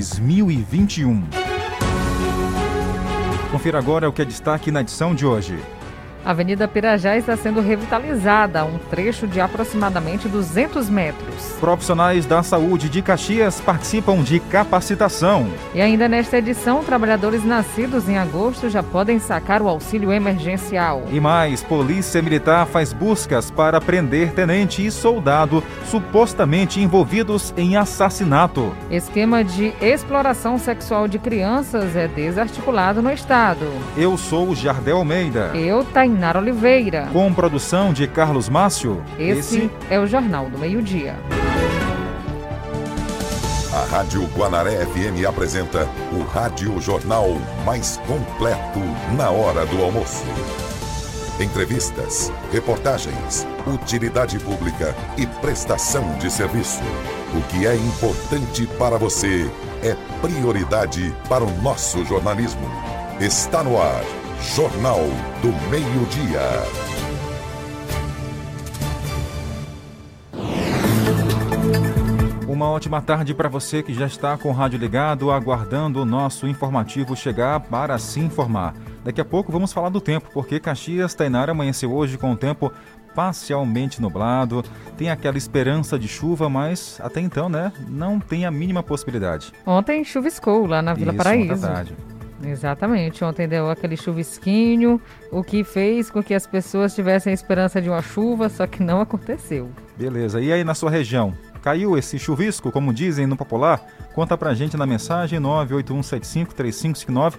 2021. Confira agora o que é destaque na edição de hoje. A Avenida Pirajá está sendo revitalizada, um trecho de aproximadamente 200 metros. Profissionais da saúde de Caxias participam de capacitação. E ainda nesta edição, trabalhadores nascidos em agosto já podem sacar o auxílio emergencial. E mais, Polícia Militar faz buscas para prender tenente e soldado supostamente envolvidos em assassinato. Esquema de exploração sexual de crianças é desarticulado no estado. Eu sou Jardel Almeida. Eu, Tainara Oliveira. Com produção de Carlos Márcio. Esse, Esse é o Jornal do Meio-Dia. A Rádio Guanaré FM apresenta o Rádio Jornal mais completo na hora do almoço. Entrevistas, reportagens, utilidade pública e prestação de serviço. O que é importante para você é prioridade para o nosso jornalismo. Está no ar Jornal do Meio-Dia. Uma ótima tarde para você que já está com o rádio ligado, aguardando o nosso informativo chegar para se informar. Daqui a pouco vamos falar do tempo, porque Caxias, Tainara amanheceu hoje com o tempo parcialmente nublado, tem aquela esperança de chuva, mas até então, né, não tem a mínima possibilidade. Ontem chuviscou lá na Vila Isso, Paraíso. Tarde. Exatamente. Ontem deu aquele chuvisquinho, o que fez com que as pessoas tivessem a esperança de uma chuva, só que não aconteceu. Beleza. E aí na sua região? Caiu esse chuvisco, como dizem no popular? Conta pra gente na mensagem 981753559.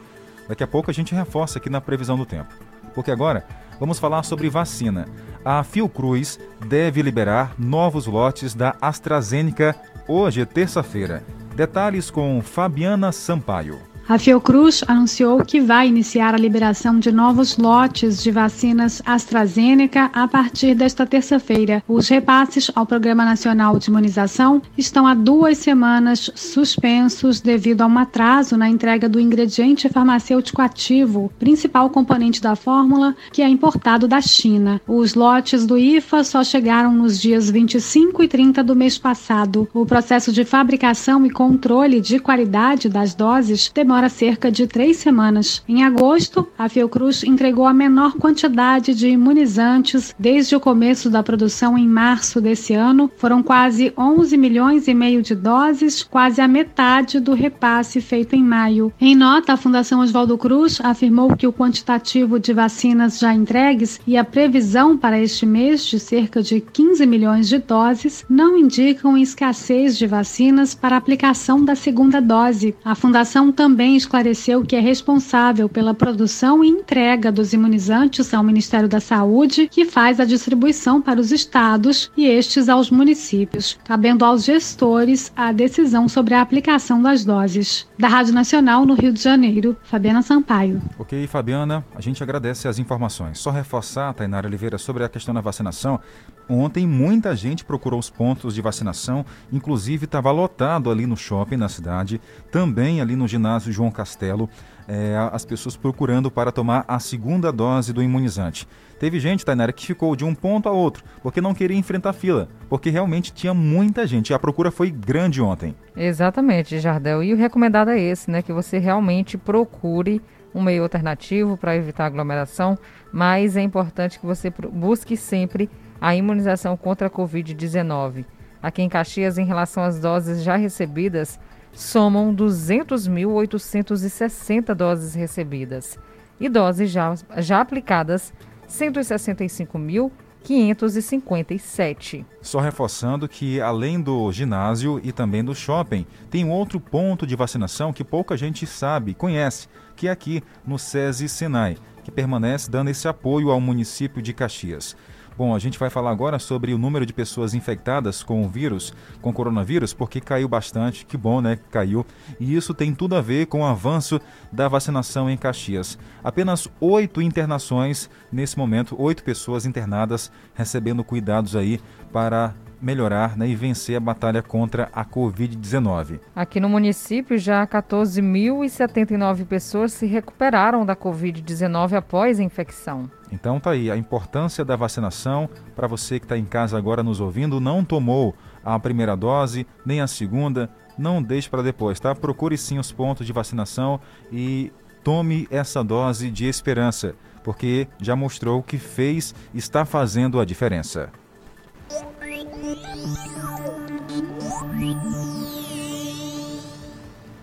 Daqui a pouco a gente reforça aqui na previsão do tempo. Porque agora vamos falar sobre vacina. A Fiocruz deve liberar novos lotes da AstraZeneca hoje, terça-feira. Detalhes com Fabiana Sampaio. A Fiocruz anunciou que vai iniciar a liberação de novos lotes de vacinas AstraZeneca a partir desta terça-feira. Os repasses ao Programa Nacional de Imunização estão há duas semanas suspensos devido a um atraso na entrega do ingrediente farmacêutico ativo, principal componente da fórmula, que é importado da China. Os lotes do IFA só chegaram nos dias 25 e 30 do mês passado. O processo de fabricação e controle de qualidade das doses demora demora cerca de três semanas. Em agosto, a Fiocruz entregou a menor quantidade de imunizantes desde o começo da produção em março desse ano. Foram quase 11 milhões e meio de doses, quase a metade do repasse feito em maio. Em nota, a Fundação Oswaldo Cruz afirmou que o quantitativo de vacinas já entregues e a previsão para este mês de cerca de 15 milhões de doses não indicam escassez de vacinas para aplicação da segunda dose. A fundação também também esclareceu que é responsável pela produção e entrega dos imunizantes ao Ministério da Saúde, que faz a distribuição para os estados e estes aos municípios, cabendo aos gestores a decisão sobre a aplicação das doses. Da Rádio Nacional no Rio de Janeiro, Fabiana Sampaio. Ok, Fabiana, a gente agradece as informações. Só reforçar, Tainara Oliveira, sobre a questão da vacinação. Ontem muita gente procurou os pontos de vacinação, inclusive estava lotado ali no shopping na cidade, também ali no ginásio João Castelo, é, as pessoas procurando para tomar a segunda dose do imunizante. Teve gente, Tainara, que ficou de um ponto a outro, porque não queria enfrentar fila, porque realmente tinha muita gente a procura foi grande ontem. Exatamente, Jardel. E o recomendado é esse, né? Que você realmente procure um meio alternativo para evitar aglomeração, mas é importante que você busque sempre a imunização contra a Covid-19. Aqui em Caxias, em relação às doses já recebidas, somam 200.860 doses recebidas e doses já, já aplicadas 165.557. Só reforçando que, além do ginásio e também do shopping, tem outro ponto de vacinação que pouca gente sabe, conhece, que é aqui no SESI Senai, que permanece dando esse apoio ao município de Caxias. Bom, a gente vai falar agora sobre o número de pessoas infectadas com o vírus, com coronavírus, porque caiu bastante, que bom, né? Caiu. E isso tem tudo a ver com o avanço da vacinação em Caxias. Apenas oito internações nesse momento, oito pessoas internadas recebendo cuidados aí para melhorar né, e vencer a batalha contra a Covid-19. Aqui no município, já 14.079 pessoas se recuperaram da Covid-19 após a infecção. Então tá aí a importância da vacinação para você que está em casa agora nos ouvindo, não tomou a primeira dose, nem a segunda, não deixe para depois, tá? Procure sim os pontos de vacinação e tome essa dose de esperança, porque já mostrou que fez, está fazendo a diferença.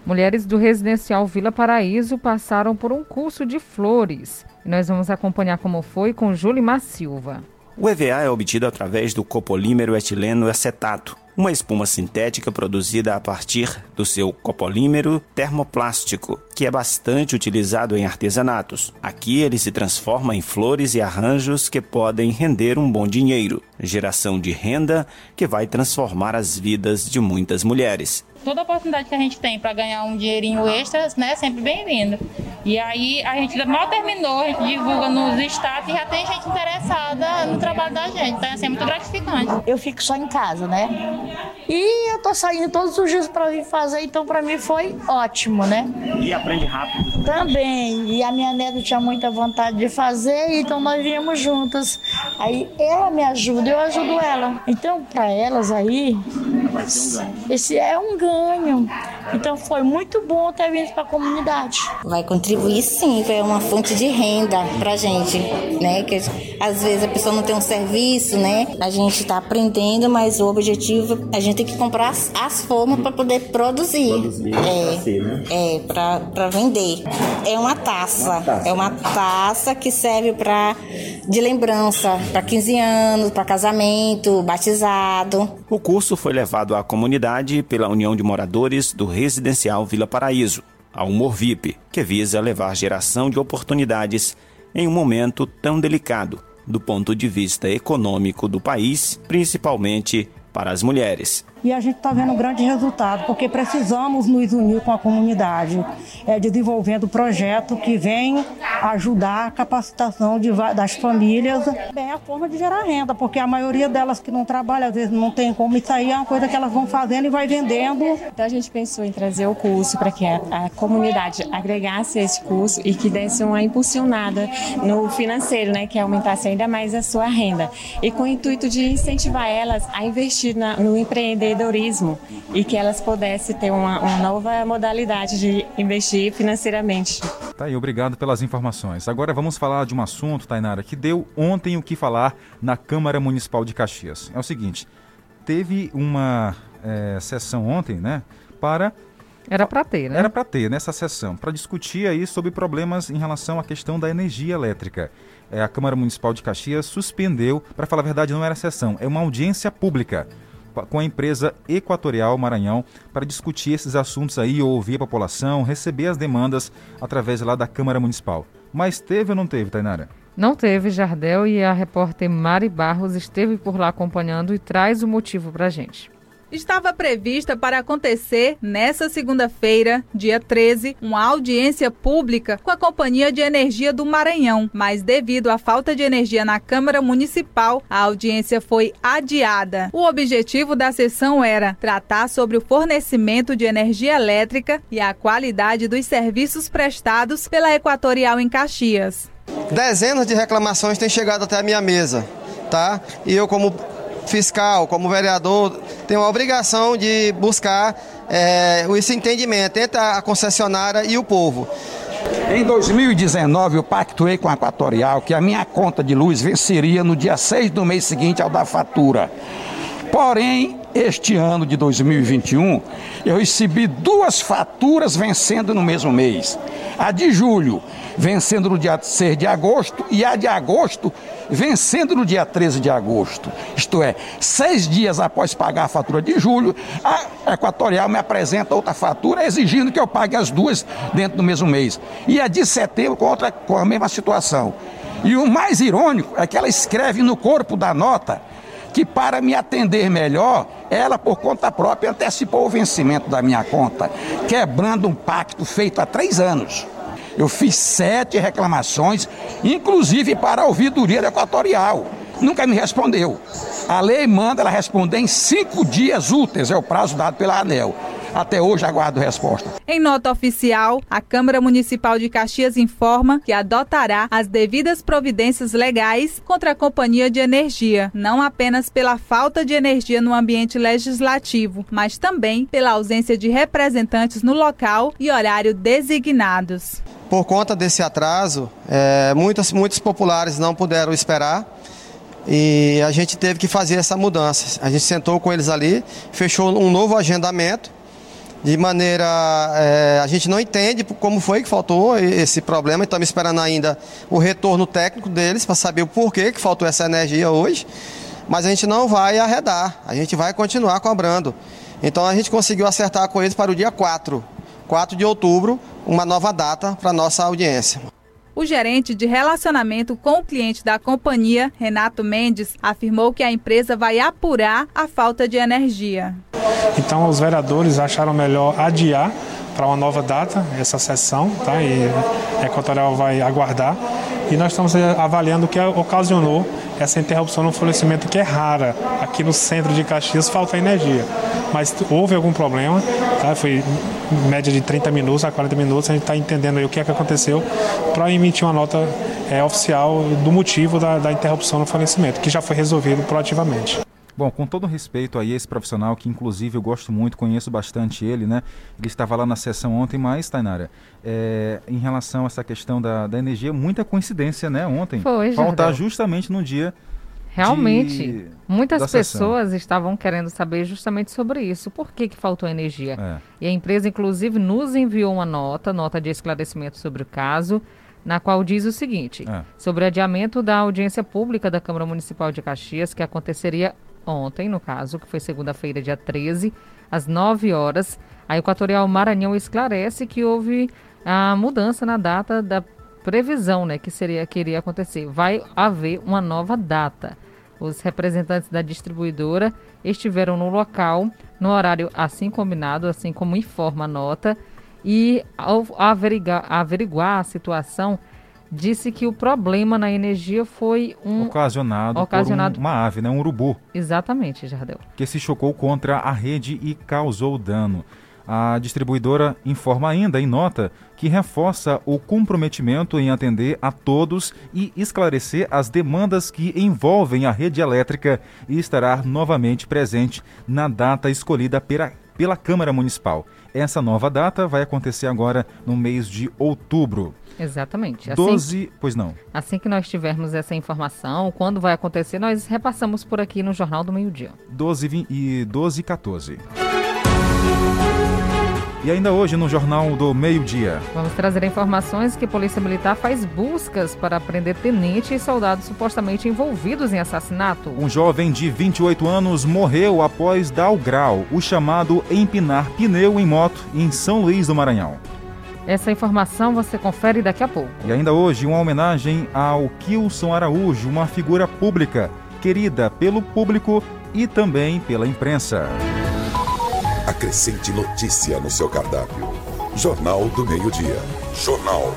Mulheres do residencial Vila Paraíso passaram por um curso de flores. E nós vamos acompanhar como foi com Julimar Silva. O EVA é obtido através do copolímero etileno acetato, uma espuma sintética produzida a partir do seu copolímero termoplástico, que é bastante utilizado em artesanatos. Aqui ele se transforma em flores e arranjos que podem render um bom dinheiro, geração de renda que vai transformar as vidas de muitas mulheres toda oportunidade que a gente tem para ganhar um dinheirinho extra, né, sempre bem-vindo. E aí a gente mal terminou, a gente divulga nos status e já tem gente interessada no trabalho da gente. Então é assim, muito gratificante. Eu fico só em casa, né? E eu tô saindo todos os dias para vir fazer, então para mim foi ótimo, né? E aprende rápido. Também. E a minha neta tinha muita vontade de fazer, então nós viemos juntas. Aí ela me ajuda, eu ajudo ela. Então para elas aí, esse é um ganho. Então foi muito bom ter vindo para a comunidade. Vai contribuir sim, é uma fonte de renda para gente, né? Que às vezes a pessoa não tem um serviço, né? A gente está aprendendo, mas o objetivo a gente tem que comprar as, as formas para poder produzir. Produzir é, ser, né? é para vender. É uma taça, uma taça, é uma taça que serve para de lembrança para 15 anos, para casamento, batizado. O curso foi levado à comunidade pela União de Moradores do Residencial Vila Paraíso, a Humor VIP, que visa levar geração de oportunidades em um momento tão delicado do ponto de vista econômico do país, principalmente para as mulheres e a gente está vendo um grande resultado, porque precisamos nos unir com a comunidade, é, desenvolvendo projeto que vem ajudar a capacitação de, das famílias, bem a forma de gerar renda, porque a maioria delas que não trabalha, às vezes não tem como, isso aí é uma coisa que elas vão fazendo e vai vendendo. Então a gente pensou em trazer o curso para que a, a comunidade agregasse esse curso e que desse uma impulsionada no financeiro, né, que aumentasse ainda mais a sua renda. E com o intuito de incentivar elas a investir na, no empreendedor empreendedorismo e que elas pudessem ter uma, uma nova modalidade de investir financeiramente. Tá aí, obrigado pelas informações. Agora vamos falar de um assunto, Tainara, que deu ontem o que falar na Câmara Municipal de Caxias. É o seguinte, teve uma é, sessão ontem, né, para era para ter, né? Era para ter nessa sessão, para discutir aí sobre problemas em relação à questão da energia elétrica. É, a Câmara Municipal de Caxias suspendeu, para falar a verdade, não era sessão, é uma audiência pública com a empresa Equatorial Maranhão para discutir esses assuntos aí, ouvir a população, receber as demandas através lá da Câmara Municipal. Mas teve ou não teve, Tainara? Não teve, Jardel, e a repórter Mari Barros esteve por lá acompanhando e traz o motivo para gente estava prevista para acontecer nesta segunda-feira, dia 13, uma audiência pública com a Companhia de Energia do Maranhão, mas devido à falta de energia na Câmara Municipal, a audiência foi adiada. O objetivo da sessão era tratar sobre o fornecimento de energia elétrica e a qualidade dos serviços prestados pela Equatorial em Caxias. Dezenas de reclamações têm chegado até a minha mesa, tá? E eu como fiscal, como vereador, tem a obrigação de buscar é, esse entendimento entre a concessionária e o povo. Em 2019, eu pactuei com a Equatorial que a minha conta de luz venceria no dia 6 do mês seguinte ao da fatura. Porém, este ano de 2021, eu recebi duas faturas vencendo no mesmo mês. A de julho, vencendo no dia 6 de agosto, e a de agosto, vencendo no dia 13 de agosto. Isto é, seis dias após pagar a fatura de julho, a Equatorial me apresenta outra fatura exigindo que eu pague as duas dentro do mesmo mês. E a de setembro com, outra, com a mesma situação. E o mais irônico é que ela escreve no corpo da nota que para me atender melhor, ela por conta própria antecipou o vencimento da minha conta, quebrando um pacto feito há três anos. Eu fiz sete reclamações, inclusive para a ouvidoria equatorial. Nunca me respondeu. A lei manda ela responder em cinco dias úteis, é o prazo dado pela ANEL. Até hoje aguardo resposta. Em nota oficial, a Câmara Municipal de Caxias informa que adotará as devidas providências legais contra a Companhia de Energia, não apenas pela falta de energia no ambiente legislativo, mas também pela ausência de representantes no local e horário designados. Por conta desse atraso, é, muitos, muitos populares não puderam esperar e a gente teve que fazer essa mudança. A gente sentou com eles ali, fechou um novo agendamento, de maneira. É, a gente não entende como foi que faltou esse problema, estamos esperando ainda o retorno técnico deles para saber o porquê que faltou essa energia hoje. Mas a gente não vai arredar, a gente vai continuar cobrando. Então a gente conseguiu acertar com eles para o dia 4, 4 de outubro, uma nova data para nossa audiência. O gerente de relacionamento com o cliente da companhia, Renato Mendes, afirmou que a empresa vai apurar a falta de energia. Então, os vereadores acharam melhor adiar para uma nova data essa sessão, tá? E a Equatorial vai aguardar. E nós estamos avaliando o que ocasionou essa interrupção no fornecimento, que é rara. Aqui no centro de Caxias falta energia. Mas houve algum problema, tá? Foi média de 30 minutos a 40 minutos, a gente está entendendo o que é que aconteceu para emitir uma nota é, oficial do motivo da, da interrupção no fornecimento, que já foi resolvido proativamente. Bom, com todo respeito aí a esse profissional, que inclusive eu gosto muito, conheço bastante ele, né? Ele estava lá na sessão ontem, mas, Tainara, é, em relação a essa questão da, da energia, muita coincidência, né? Ontem. Foi, Faltar justamente no dia Realmente, de, muitas pessoas estavam querendo saber justamente sobre isso. Por que, que faltou energia? É. E a empresa, inclusive, nos enviou uma nota, nota de esclarecimento sobre o caso, na qual diz o seguinte: é. sobre adiamento da audiência pública da Câmara Municipal de Caxias, que aconteceria ontem, no caso, que foi segunda-feira, dia 13, às 9 horas, a Equatorial Maranhão esclarece que houve a mudança na data da previsão, né, que seria que iria acontecer. Vai haver uma nova data. Os representantes da distribuidora estiveram no local no horário assim combinado, assim como informa a nota, e ao averiguar, averiguar a situação, disse que o problema na energia foi um ocasionado, ocasionado... por um, uma ave, né, um urubu. Exatamente, Jardel. Que se chocou contra a rede e causou dano. A distribuidora informa ainda em nota que reforça o comprometimento em atender a todos e esclarecer as demandas que envolvem a rede elétrica e estará novamente presente na data escolhida pela, pela Câmara Municipal. Essa nova data vai acontecer agora no mês de outubro. Exatamente. Assim 12, pois não. Assim que nós tivermos essa informação, quando vai acontecer, nós repassamos por aqui no Jornal do Meio Dia. 12 e 12 e 14. E ainda hoje no Jornal do Meio Dia. Vamos trazer informações que a Polícia Militar faz buscas para prender tenente e soldados supostamente envolvidos em assassinato. Um jovem de 28 anos morreu após dar o grau, o chamado empinar pneu em moto em São Luís do Maranhão. Essa informação você confere daqui a pouco. E ainda hoje, uma homenagem ao Kilson Araújo, uma figura pública querida pelo público e também pela imprensa. Acrescente notícia no seu cardápio. Jornal do Meio-Dia. Jornal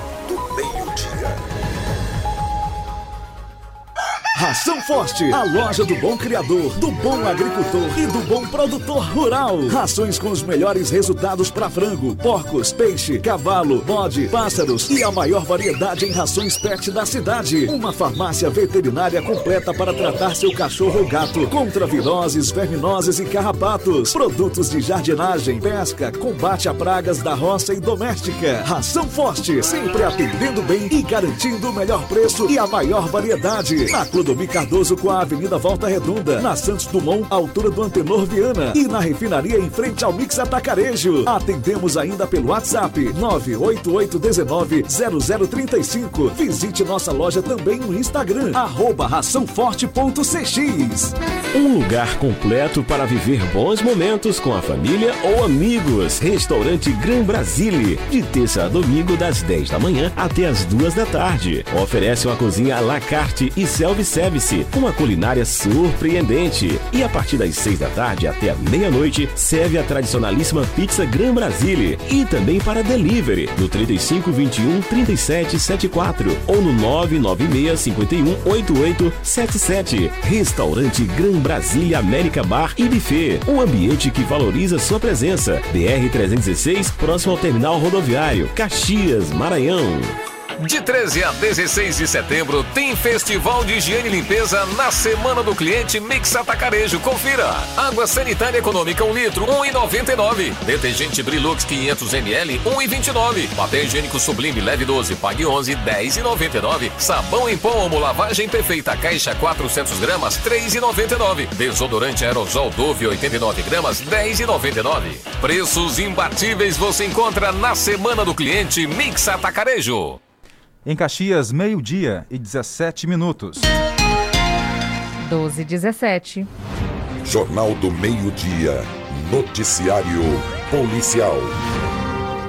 Ração Forte, a loja do bom criador, do bom agricultor e do bom produtor rural. Rações com os melhores resultados para frango, porcos, peixe, cavalo, bode, pássaros e a maior variedade em rações pet da cidade. Uma farmácia veterinária completa para tratar seu cachorro ou gato contra viroses, verminoses e carrapatos. Produtos de jardinagem, pesca, combate a pragas da roça e doméstica. Ração Forte, sempre atendendo bem e garantindo o melhor preço e a maior variedade. Na Clube Clodomir Cardoso com a Avenida Volta Redonda, na Santos Dumont, altura do Antenor Viana e na refinaria em frente ao Mix Atacarejo. Atendemos ainda pelo WhatsApp 988190035. Visite nossa loja também no Instagram, arroba raçãoforte.cx. Um lugar completo para viver bons momentos com a família ou amigos. Restaurante Gran Brasile, de terça a domingo das 10 da manhã até as 2 da tarde. Oferece uma cozinha à la carte e self-service Service, uma culinária surpreendente. E a partir das seis da tarde até a meia-noite, serve a tradicionalíssima pizza Gran Brasile. E também para delivery, no 3521 3774 ou no 996 51 8877. Restaurante Gran Brasília América Bar e Buffet. Um ambiente que valoriza sua presença. BR-316, próximo ao terminal rodoviário. Caxias, Maranhão. De 13 a 16 de setembro tem Festival de Higiene e Limpeza na Semana do Cliente Mix Atacarejo. Confira. Água sanitária econômica 1 litro, 1,99. Detergente Brilux 500 ml, 1,29. Papel higiênico Sublime Leve 12, pague 11, 10,99. Sabão em pó Omo Lavagem Perfeita Caixa 400 gramas, 3,99. Desodorante Aerosol Dove 89 gramas, 10,99. Preços imbatíveis você encontra na Semana do Cliente Mix Atacarejo. Em Caxias, meio-dia e 17 minutos. 12 e 17. Jornal do Meio-Dia. Noticiário Policial.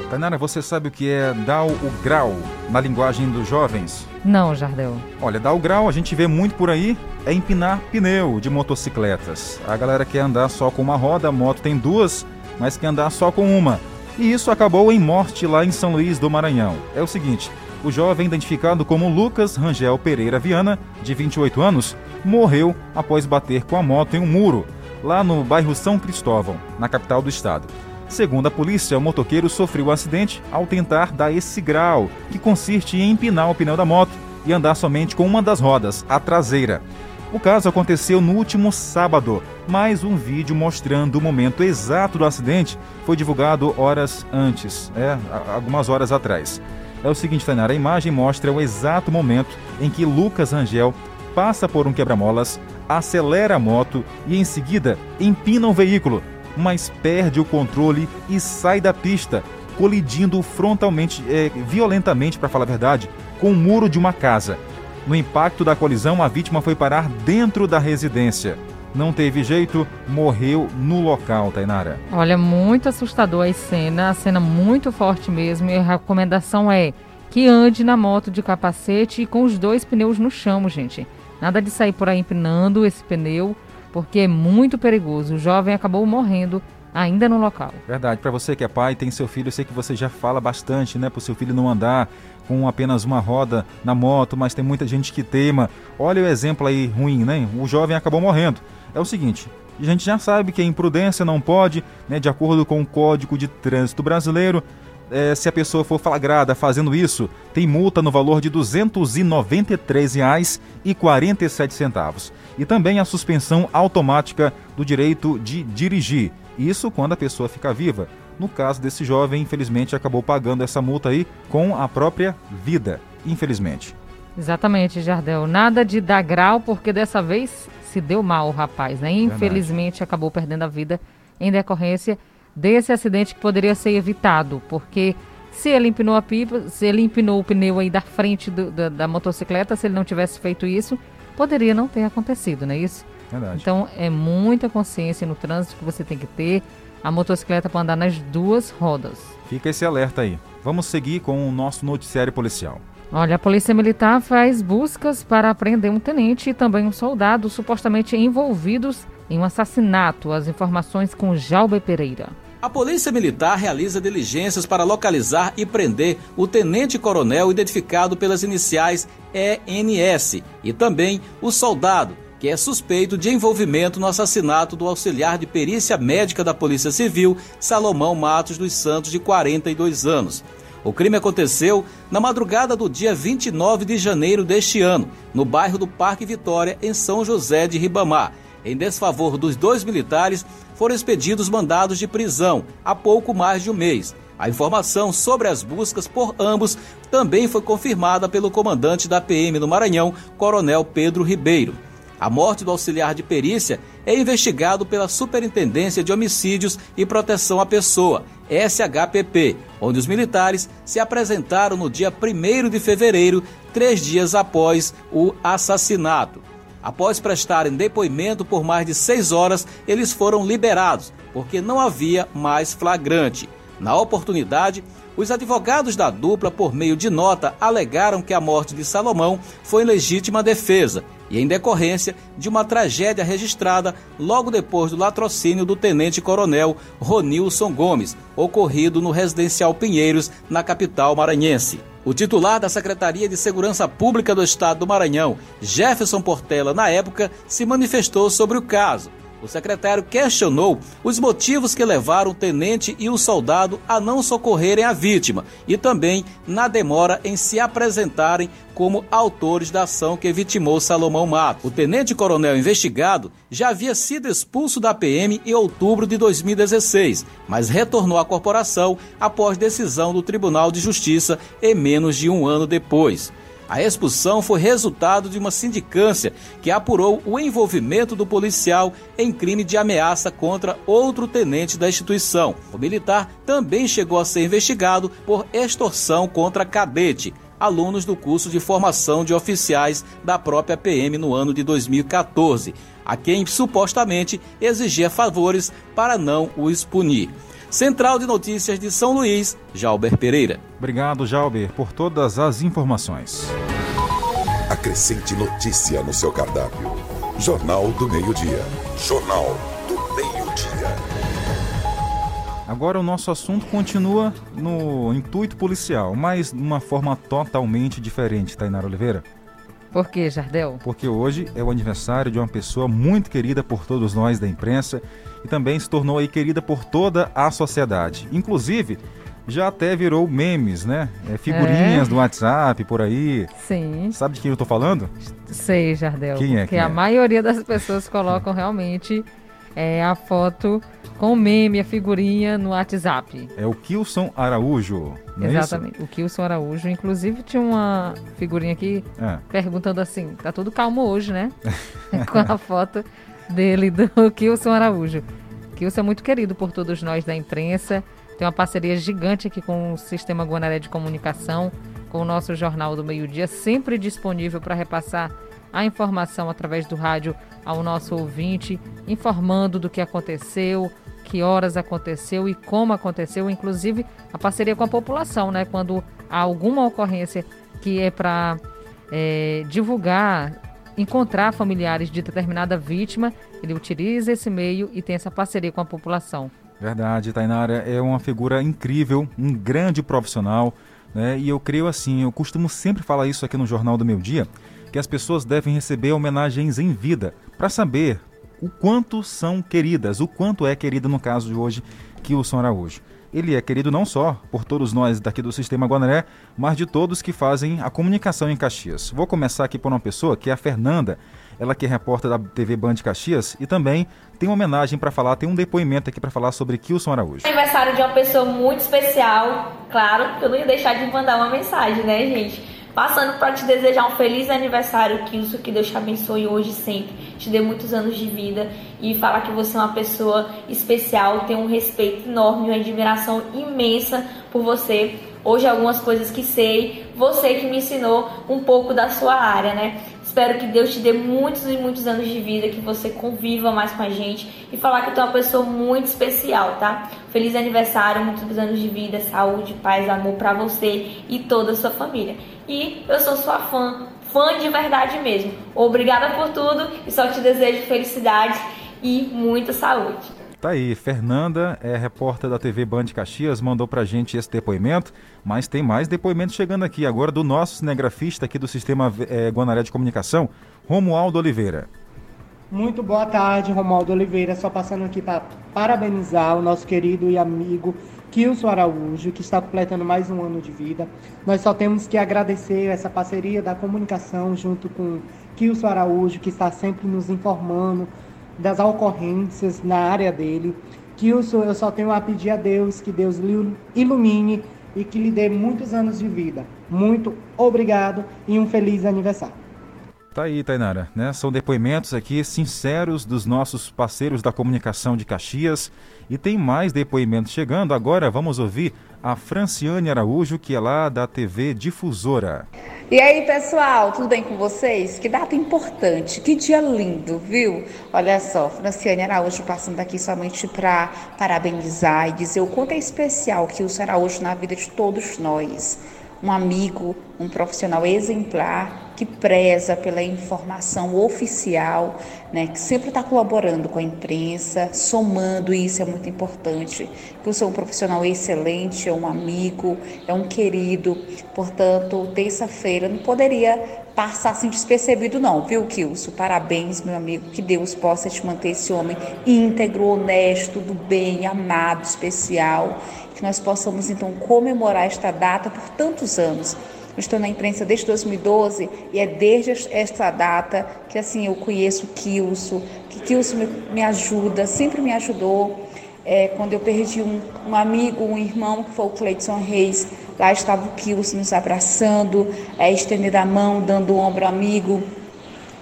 Tainara, você sabe o que é dar o grau na linguagem dos jovens? Não, Jardel. Olha, dar o grau a gente vê muito por aí, é empinar pneu de motocicletas. A galera quer andar só com uma roda, a moto tem duas, mas quer andar só com uma. E isso acabou em morte lá em São Luís do Maranhão. É o seguinte, o jovem, identificado como Lucas Rangel Pereira Viana, de 28 anos, morreu após bater com a moto em um muro, lá no bairro São Cristóvão, na capital do estado. Segundo a polícia, o motoqueiro sofreu o um acidente ao tentar dar esse grau, que consiste em empinar o pneu da moto e andar somente com uma das rodas, a traseira. O caso aconteceu no último sábado, mas um vídeo mostrando o momento exato do acidente foi divulgado horas antes, é, algumas horas atrás. É o seguinte, Tainara, a imagem mostra o exato momento em que Lucas Rangel passa por um quebra-molas, acelera a moto e em seguida empina o veículo, mas perde o controle e sai da pista, colidindo frontalmente, é, violentamente, para falar a verdade, com o muro de uma casa. No impacto da colisão, a vítima foi parar dentro da residência. Não teve jeito, morreu no local, Tainara. Olha, muito assustador a cena, a cena muito forte mesmo. E a recomendação é que ande na moto de capacete e com os dois pneus no chão, gente. Nada de sair por aí empinando esse pneu, porque é muito perigoso. O jovem acabou morrendo ainda no local. Verdade. Para você que é pai, tem seu filho, eu sei que você já fala bastante, né, para o seu filho não andar com apenas uma roda na moto, mas tem muita gente que teima. Olha o exemplo aí ruim, né? O jovem acabou morrendo. É o seguinte, a gente já sabe que a imprudência não pode, né, de acordo com o Código de Trânsito Brasileiro, é, se a pessoa for flagrada fazendo isso, tem multa no valor de R$ 293,47. E também a suspensão automática do direito de dirigir. Isso quando a pessoa fica viva. No caso desse jovem, infelizmente, acabou pagando essa multa aí com a própria vida. Infelizmente. Exatamente, Jardel. Nada de dar grau, porque dessa vez se deu mal o rapaz, né? Infelizmente Verdade. acabou perdendo a vida em decorrência desse acidente que poderia ser evitado, porque se ele empinou a pipa, se ele empinou o pneu aí da frente do, da, da, motocicleta, se ele não tivesse feito isso, poderia não ter acontecido, não é isso? Verdade. Então é muita consciência no trânsito que você tem que ter. A motocicleta para andar nas duas rodas. Fica esse alerta aí. Vamos seguir com o nosso noticiário policial. Olha, a Polícia Militar faz buscas para apreender um tenente e também um soldado supostamente envolvidos em um assassinato. As informações com Jalbe Pereira. A Polícia Militar realiza diligências para localizar e prender o tenente-coronel identificado pelas iniciais ENS e também o soldado que é suspeito de envolvimento no assassinato do auxiliar de perícia médica da Polícia Civil, Salomão Matos dos Santos, de 42 anos. O crime aconteceu na madrugada do dia 29 de janeiro deste ano, no bairro do Parque Vitória, em São José de Ribamar. Em desfavor dos dois militares, foram expedidos mandados de prisão há pouco mais de um mês. A informação sobre as buscas por ambos também foi confirmada pelo comandante da PM no Maranhão, Coronel Pedro Ribeiro. A morte do auxiliar de perícia é investigado pela Superintendência de Homicídios e Proteção à Pessoa, SHPP, onde os militares se apresentaram no dia 1 de fevereiro, três dias após o assassinato. Após prestarem depoimento por mais de seis horas, eles foram liberados, porque não havia mais flagrante. Na oportunidade, os advogados da dupla, por meio de nota, alegaram que a morte de Salomão foi legítima defesa e em decorrência de uma tragédia registrada logo depois do latrocínio do tenente-coronel Ronilson Gomes, ocorrido no residencial Pinheiros, na capital maranhense. O titular da Secretaria de Segurança Pública do Estado do Maranhão, Jefferson Portela, na época, se manifestou sobre o caso o secretário questionou os motivos que levaram o tenente e o soldado a não socorrerem a vítima e também na demora em se apresentarem como autores da ação que vitimou Salomão Mato. O tenente-coronel investigado já havia sido expulso da PM em outubro de 2016, mas retornou à corporação após decisão do Tribunal de Justiça em menos de um ano depois. A expulsão foi resultado de uma sindicância que apurou o envolvimento do policial em crime de ameaça contra outro tenente da instituição. O militar também chegou a ser investigado por extorsão contra cadete, alunos do curso de formação de oficiais da própria PM no ano de 2014, a quem supostamente exigia favores para não o expunir. Central de Notícias de São Luís, Jalber Pereira. Obrigado, Jalber, por todas as informações. Acrescente notícia no seu cardápio. Jornal do Meio-Dia. Jornal do Meio-Dia. Agora o nosso assunto continua no intuito policial, mas de uma forma totalmente diferente, Tainara Oliveira. Por que, Jardel? Porque hoje é o aniversário de uma pessoa muito querida por todos nós da imprensa e também se tornou aí querida por toda a sociedade. Inclusive, já até virou memes, né? É, figurinhas é. do WhatsApp por aí. Sim. Sabe de quem eu tô falando? Sei, Jardel. Quem é? Porque quem a é? maioria das pessoas colocam realmente é, a foto com o meme, a figurinha no WhatsApp. É o Kilson Araújo, não é Exatamente, isso? o Kilson Araújo. Inclusive tinha uma figurinha aqui é. perguntando assim, tá tudo calmo hoje, né? com a foto dele, do Kilson Araújo. Kilson é muito querido por todos nós da imprensa. Tem uma parceria gigante aqui com o Sistema Guanaré de Comunicação, com o nosso Jornal do Meio-Dia, sempre disponível para repassar a informação através do rádio ao nosso ouvinte, informando do que aconteceu, que horas aconteceu e como aconteceu, inclusive a parceria com a população, né? Quando há alguma ocorrência que é para é, divulgar encontrar familiares de determinada vítima, ele utiliza esse meio e tem essa parceria com a população. Verdade, Tainara é uma figura incrível, um grande profissional, né? E eu creio assim, eu costumo sempre falar isso aqui no Jornal do Meu Dia, que as pessoas devem receber homenagens em vida para saber o quanto são queridas, o quanto é querida no caso de hoje Kilson Araújo. Ele é querido não só por todos nós daqui do Sistema Guanaré, mas de todos que fazem a comunicação em Caxias. Vou começar aqui por uma pessoa que é a Fernanda, ela que é repórter da TV Band Caxias e também tem uma homenagem para falar, tem um depoimento aqui para falar sobre Kilson Araújo. Aniversário de uma pessoa muito especial, claro, eu não ia deixar de mandar uma mensagem, né, gente? Passando para te desejar um feliz aniversário, Kilson, que Deus te abençoe hoje e sempre, te dê muitos anos de vida e falar que você é uma pessoa especial, tem um respeito enorme, uma admiração imensa por você. Hoje algumas coisas que sei, você que me ensinou um pouco da sua área, né? Espero que Deus te dê muitos e muitos anos de vida, que você conviva mais com a gente e falar que tu é uma pessoa muito especial, tá? Feliz aniversário, muitos anos de vida, saúde, paz, amor para você e toda a sua família. E eu sou sua fã, fã de verdade mesmo. Obrigada por tudo e só te desejo felicidade e muita saúde. Tá aí, Fernanda é repórter da TV Band Caxias, mandou pra gente esse depoimento, mas tem mais depoimentos chegando aqui agora do nosso cinegrafista aqui do Sistema é, Guanaré de Comunicação, Romualdo Oliveira. Muito boa tarde, Romualdo Oliveira, só passando aqui para parabenizar o nosso querido e amigo Kilson Araújo, que está completando mais um ano de vida. Nós só temos que agradecer essa parceria da comunicação junto com Kilson Araújo, que está sempre nos informando das ocorrências na área dele. Kilson, eu só tenho a pedir a Deus que Deus lhe ilumine e que lhe dê muitos anos de vida. Muito obrigado e um feliz aniversário. Tá aí, Tainara, né? São depoimentos aqui sinceros dos nossos parceiros da comunicação de Caxias. E tem mais depoimentos chegando. Agora vamos ouvir a Franciane Araújo, que é lá da TV Difusora. E aí, pessoal, tudo bem com vocês? Que data importante, que dia lindo, viu? Olha só, Franciane Araújo passando aqui somente para parabenizar e dizer o quanto é especial que o Araújo na vida de todos nós um amigo, um profissional exemplar que preza pela informação oficial, né, que sempre está colaborando com a imprensa, somando, isso é muito importante. Que eu sou um profissional excelente, é um amigo, é um querido, portanto, terça-feira não poderia passar assim despercebido não, viu, Kilson? Parabéns, meu amigo, que Deus possa te manter esse homem íntegro, honesto, do bem, amado, especial, que nós possamos então comemorar esta data por tantos anos. Eu estou na imprensa desde 2012 e é desde esta data que assim eu conheço o Kilson, que Kilson me, me ajuda, sempre me ajudou. É, quando eu perdi um, um, amigo, um irmão, que foi o Cleiton Reis, lá estava o Kilson nos abraçando, é, estendendo a mão, dando o ombro amigo.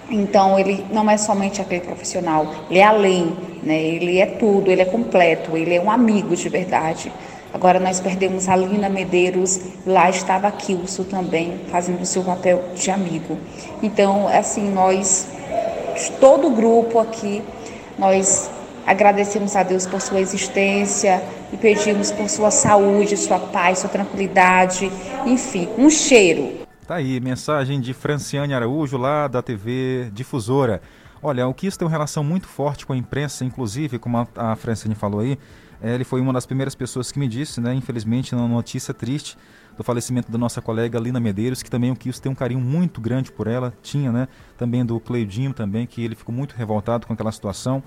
Então, ele não é somente aquele profissional, ele é além, né? ele é tudo, ele é completo, ele é um amigo de verdade. Agora nós perdemos a Lina Medeiros, lá estava a Kilson também, fazendo o seu papel de amigo. Então, assim, nós, todo o grupo aqui, nós agradecemos a Deus por sua existência e pedimos por sua saúde, sua paz, sua tranquilidade, enfim, um cheiro. Tá aí, mensagem de Franciane Araújo, lá da TV Difusora. Olha, o Kiss tem uma relação muito forte com a imprensa, inclusive, como a Franciane falou aí, é, ele foi uma das primeiras pessoas que me disse, né, infelizmente, uma notícia triste do falecimento da nossa colega Lina Medeiros, que também o Kios tem um carinho muito grande por ela, tinha, né, também do Cleudinho também, que ele ficou muito revoltado com aquela situação.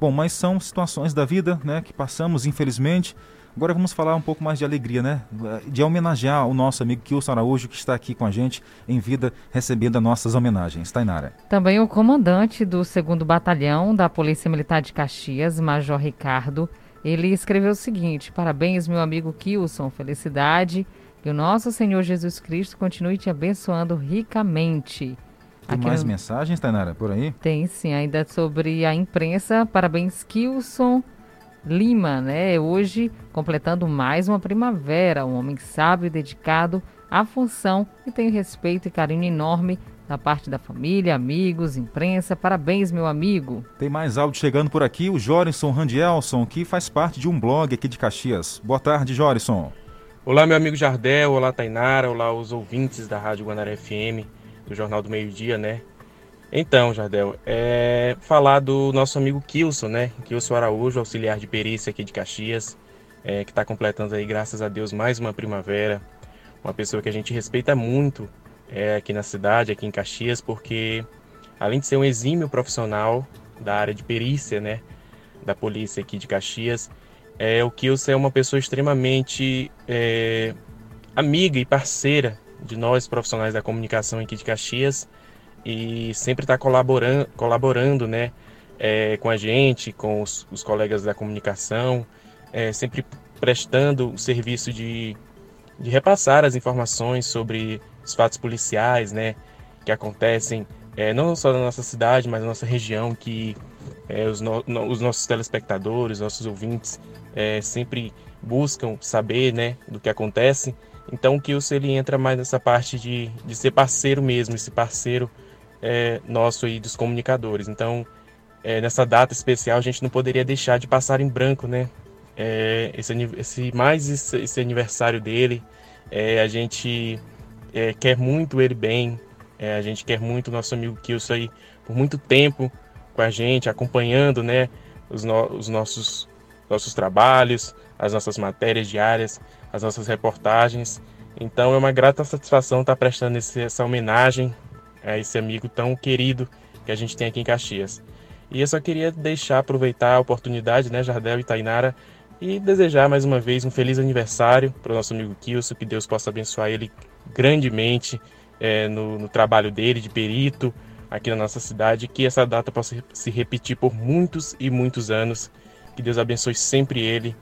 Bom, mas são situações da vida, né, que passamos, infelizmente. Agora vamos falar um pouco mais de alegria, né? De homenagear o nosso amigo Kilson Araújo, que está aqui com a gente em vida, recebendo as nossas homenagens. Tainara. Também o comandante do 2 Batalhão da Polícia Militar de Caxias, Major Ricardo, ele escreveu o seguinte: Parabéns, meu amigo Kilson, felicidade. Que o nosso Senhor Jesus Cristo continue te abençoando ricamente. Tem Aqui mais no... mensagens, Tainara, por aí? Tem sim, ainda sobre a imprensa. Parabéns, Kilson Lima, né? Hoje completando mais uma primavera. Um homem sábio e dedicado à função e tem respeito e carinho enorme da parte da família, amigos, imprensa. Parabéns, meu amigo. Tem mais áudio chegando por aqui. O Jorisson Randielson, que faz parte de um blog aqui de Caxias. Boa tarde, Jorisson. Olá, meu amigo Jardel. Olá, Tainara. Olá, os ouvintes da Rádio Guanaré FM, do Jornal do Meio Dia, né? Então, Jardel, é falar do nosso amigo Kilson, né? Kilson Araújo, auxiliar de perícia aqui de Caxias, é, que está completando aí, graças a Deus, mais uma primavera. Uma pessoa que a gente respeita muito é, aqui na cidade, aqui em Caxias, porque além de ser um exímio profissional da área de perícia, né, da polícia aqui de Caxias, é, o Kilson é uma pessoa extremamente é, amiga e parceira de nós profissionais da comunicação aqui de Caxias e sempre está colaborando, colaborando né, é, com a gente, com os, os colegas da comunicação, é, sempre prestando o serviço de, de repassar as informações sobre os fatos policiais, né, que acontecem é, não só na nossa cidade, mas na nossa região, que é, os, no, os, nossos telespectadores, nossos ouvintes é, sempre buscam saber, né, do que acontece. Então o Kilson ele entra mais nessa parte de, de ser parceiro mesmo, esse parceiro nosso aí dos comunicadores. Então nessa data especial a gente não poderia deixar de passar em branco, né, esse, esse mais esse, esse aniversário dele. a gente é, quer muito ele bem, é, a gente quer muito nosso amigo Kilson aí por muito tempo com a gente, acompanhando né, os, no, os nossos, nossos trabalhos, as nossas matérias diárias, as nossas reportagens. Então é uma grata satisfação estar prestando esse, essa homenagem a esse amigo tão querido que a gente tem aqui em Caxias. E eu só queria deixar, aproveitar a oportunidade, né, Jardel e Tainara, e desejar mais uma vez um feliz aniversário para o nosso amigo Kilson, que Deus possa abençoar ele grandemente é, no, no, trabalho dele de perito aqui na nossa cidade, que essa data possa se repetir por muitos e muitos anos. Que Deus abençoe sempre ele.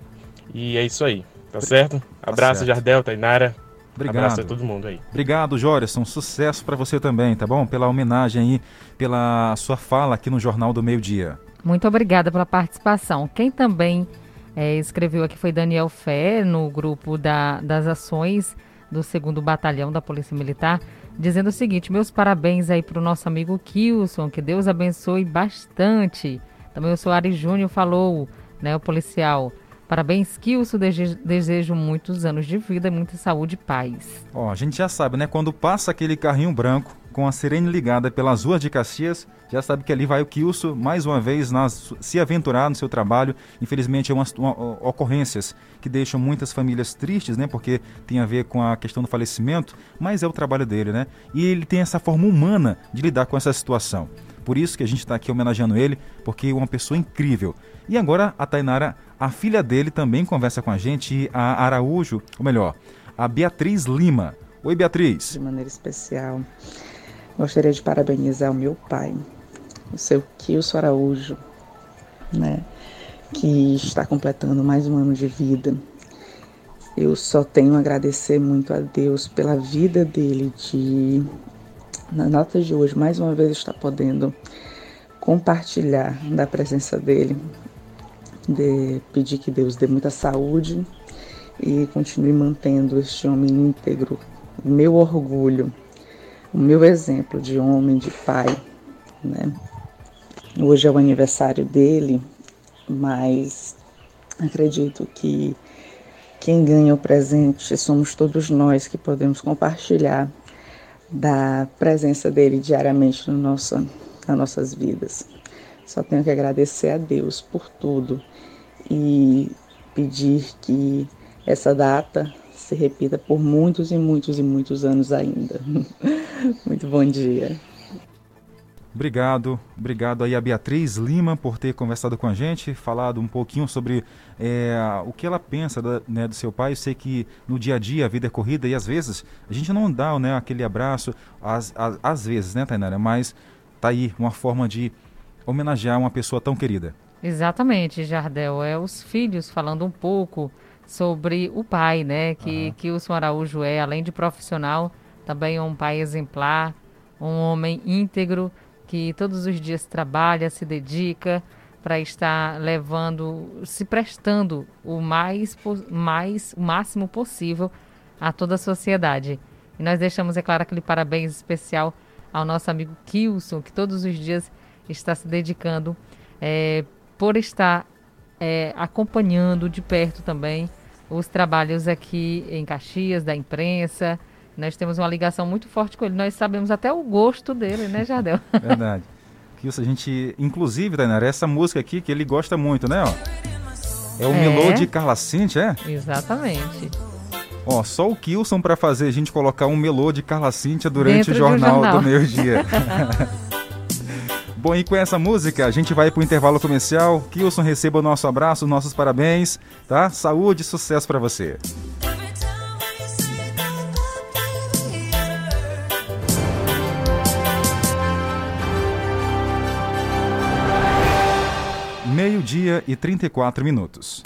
E é isso aí, tá certo? Tá Abraço, certo. Jardel, Tainara. Obrigado. Abraço a todo mundo aí. Obrigado, Jorison. Sucesso para você também, tá bom? Pela homenagem aí, pela sua fala aqui no Jornal do Meio Dia. Muito obrigada pela participação. Quem também é, escreveu aqui foi Daniel Fé, no grupo da, das ações do 2 Batalhão da Polícia Militar, dizendo o seguinte: meus parabéns aí para o nosso amigo Kilson, que Deus abençoe bastante. Também o Soares Júnior falou, né, o policial. Parabéns, Kilson. Desejo muitos anos de vida, muita saúde e paz. Ó, a gente já sabe, né? Quando passa aquele carrinho branco com a sirene ligada pelas ruas de Caxias, já sabe que ali vai o Kilson, mais uma vez, nas, se aventurar no seu trabalho. Infelizmente, é umas uma, ocorrências que deixam muitas famílias tristes, né? Porque tem a ver com a questão do falecimento, mas é o trabalho dele, né? E ele tem essa forma humana de lidar com essa situação. Por isso que a gente está aqui homenageando ele, porque é uma pessoa incrível. E agora a Tainara, a filha dele, também conversa com a gente, a Araújo, ou melhor, a Beatriz Lima. Oi, Beatriz. De maneira especial, gostaria de parabenizar o meu pai, o seu Kilson Araújo, né, que está completando mais um ano de vida. Eu só tenho a agradecer muito a Deus pela vida dele, de na nota de hoje, mais uma vez, está podendo compartilhar da presença dele, de pedir que Deus dê muita saúde e continue mantendo este homem íntegro, meu orgulho, o meu exemplo de homem, de pai, né? Hoje é o aniversário dele, mas acredito que quem ganha o presente somos todos nós que podemos compartilhar da presença dele diariamente no nosso, nas nossas vidas. Só tenho que agradecer a Deus por tudo e pedir que essa data se repita por muitos e muitos e muitos anos ainda. Muito bom dia. Obrigado, obrigado aí a Beatriz Lima por ter conversado com a gente, falado um pouquinho sobre é, o que ela pensa da, né, do seu pai. Eu sei que no dia a dia a vida é corrida e às vezes a gente não dá né, aquele abraço, às, às, às vezes, né, Tainara? Mas tá aí uma forma de homenagear uma pessoa tão querida. Exatamente, Jardel. É os filhos falando um pouco sobre o pai, né? Que, uhum. senhor Araújo é, além de profissional, também é um pai exemplar, um homem íntegro que todos os dias trabalha, se dedica para estar levando, se prestando o mais, mais, o máximo possível a toda a sociedade. E nós deixamos, é claro, aquele parabéns especial ao nosso amigo Kilson, que todos os dias está se dedicando é, por estar é, acompanhando de perto também os trabalhos aqui em Caxias, da imprensa, nós temos uma ligação muito forte com ele. Nós sabemos até o gosto dele, né, Jardel? Verdade. Isso a gente, inclusive, Tainara, essa música aqui que ele gosta muito, né? Ó. É o é. Melô de Carla Cintia, é? Exatamente. Ó, só o Kilson para fazer a gente colocar um melô de Carla Cintia durante o jornal, jornal, do meio-dia. Bom, e com essa música a gente vai para o intervalo comercial. Kilson, receba o nosso abraço, nossos parabéns, tá? Saúde e sucesso para você. Meio-dia e 34 minutos.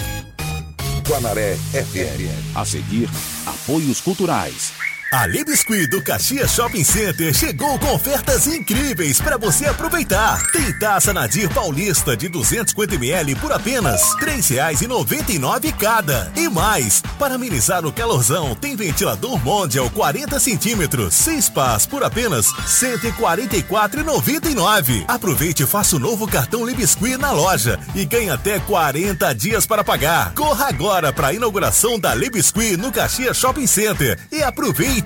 Guanaré FM. A seguir, apoios culturais. A Libiscuit do Caxias Shopping Center chegou com ofertas incríveis para você aproveitar. Tem taça Nadir Paulista de 250ml por apenas R$ 3,99 cada. E mais, para amenizar o calorzão, tem ventilador Mondial 40 centímetros, 6 pás por apenas R$ 144,99. Aproveite e faça o novo cartão Libiscuit na loja e ganhe até 40 dias para pagar. Corra agora para a inauguração da Libiscuit no Caxias Shopping Center e aproveite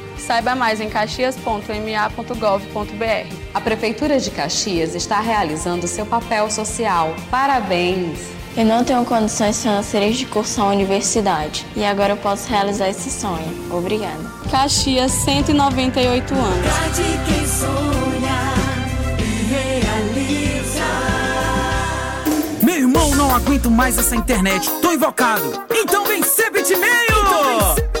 Saiba mais em caxias.ma.gov.br. A Prefeitura de Caxias está realizando seu papel social. Parabéns! Eu não tenho condições financeiras de cursar a universidade e agora eu posso realizar esse sonho. Obrigada. Caxias, 198 anos. quem sonha e realiza. Meu irmão, não aguento mais essa internet. Tô invocado. Então vem ser bitmail! Então vem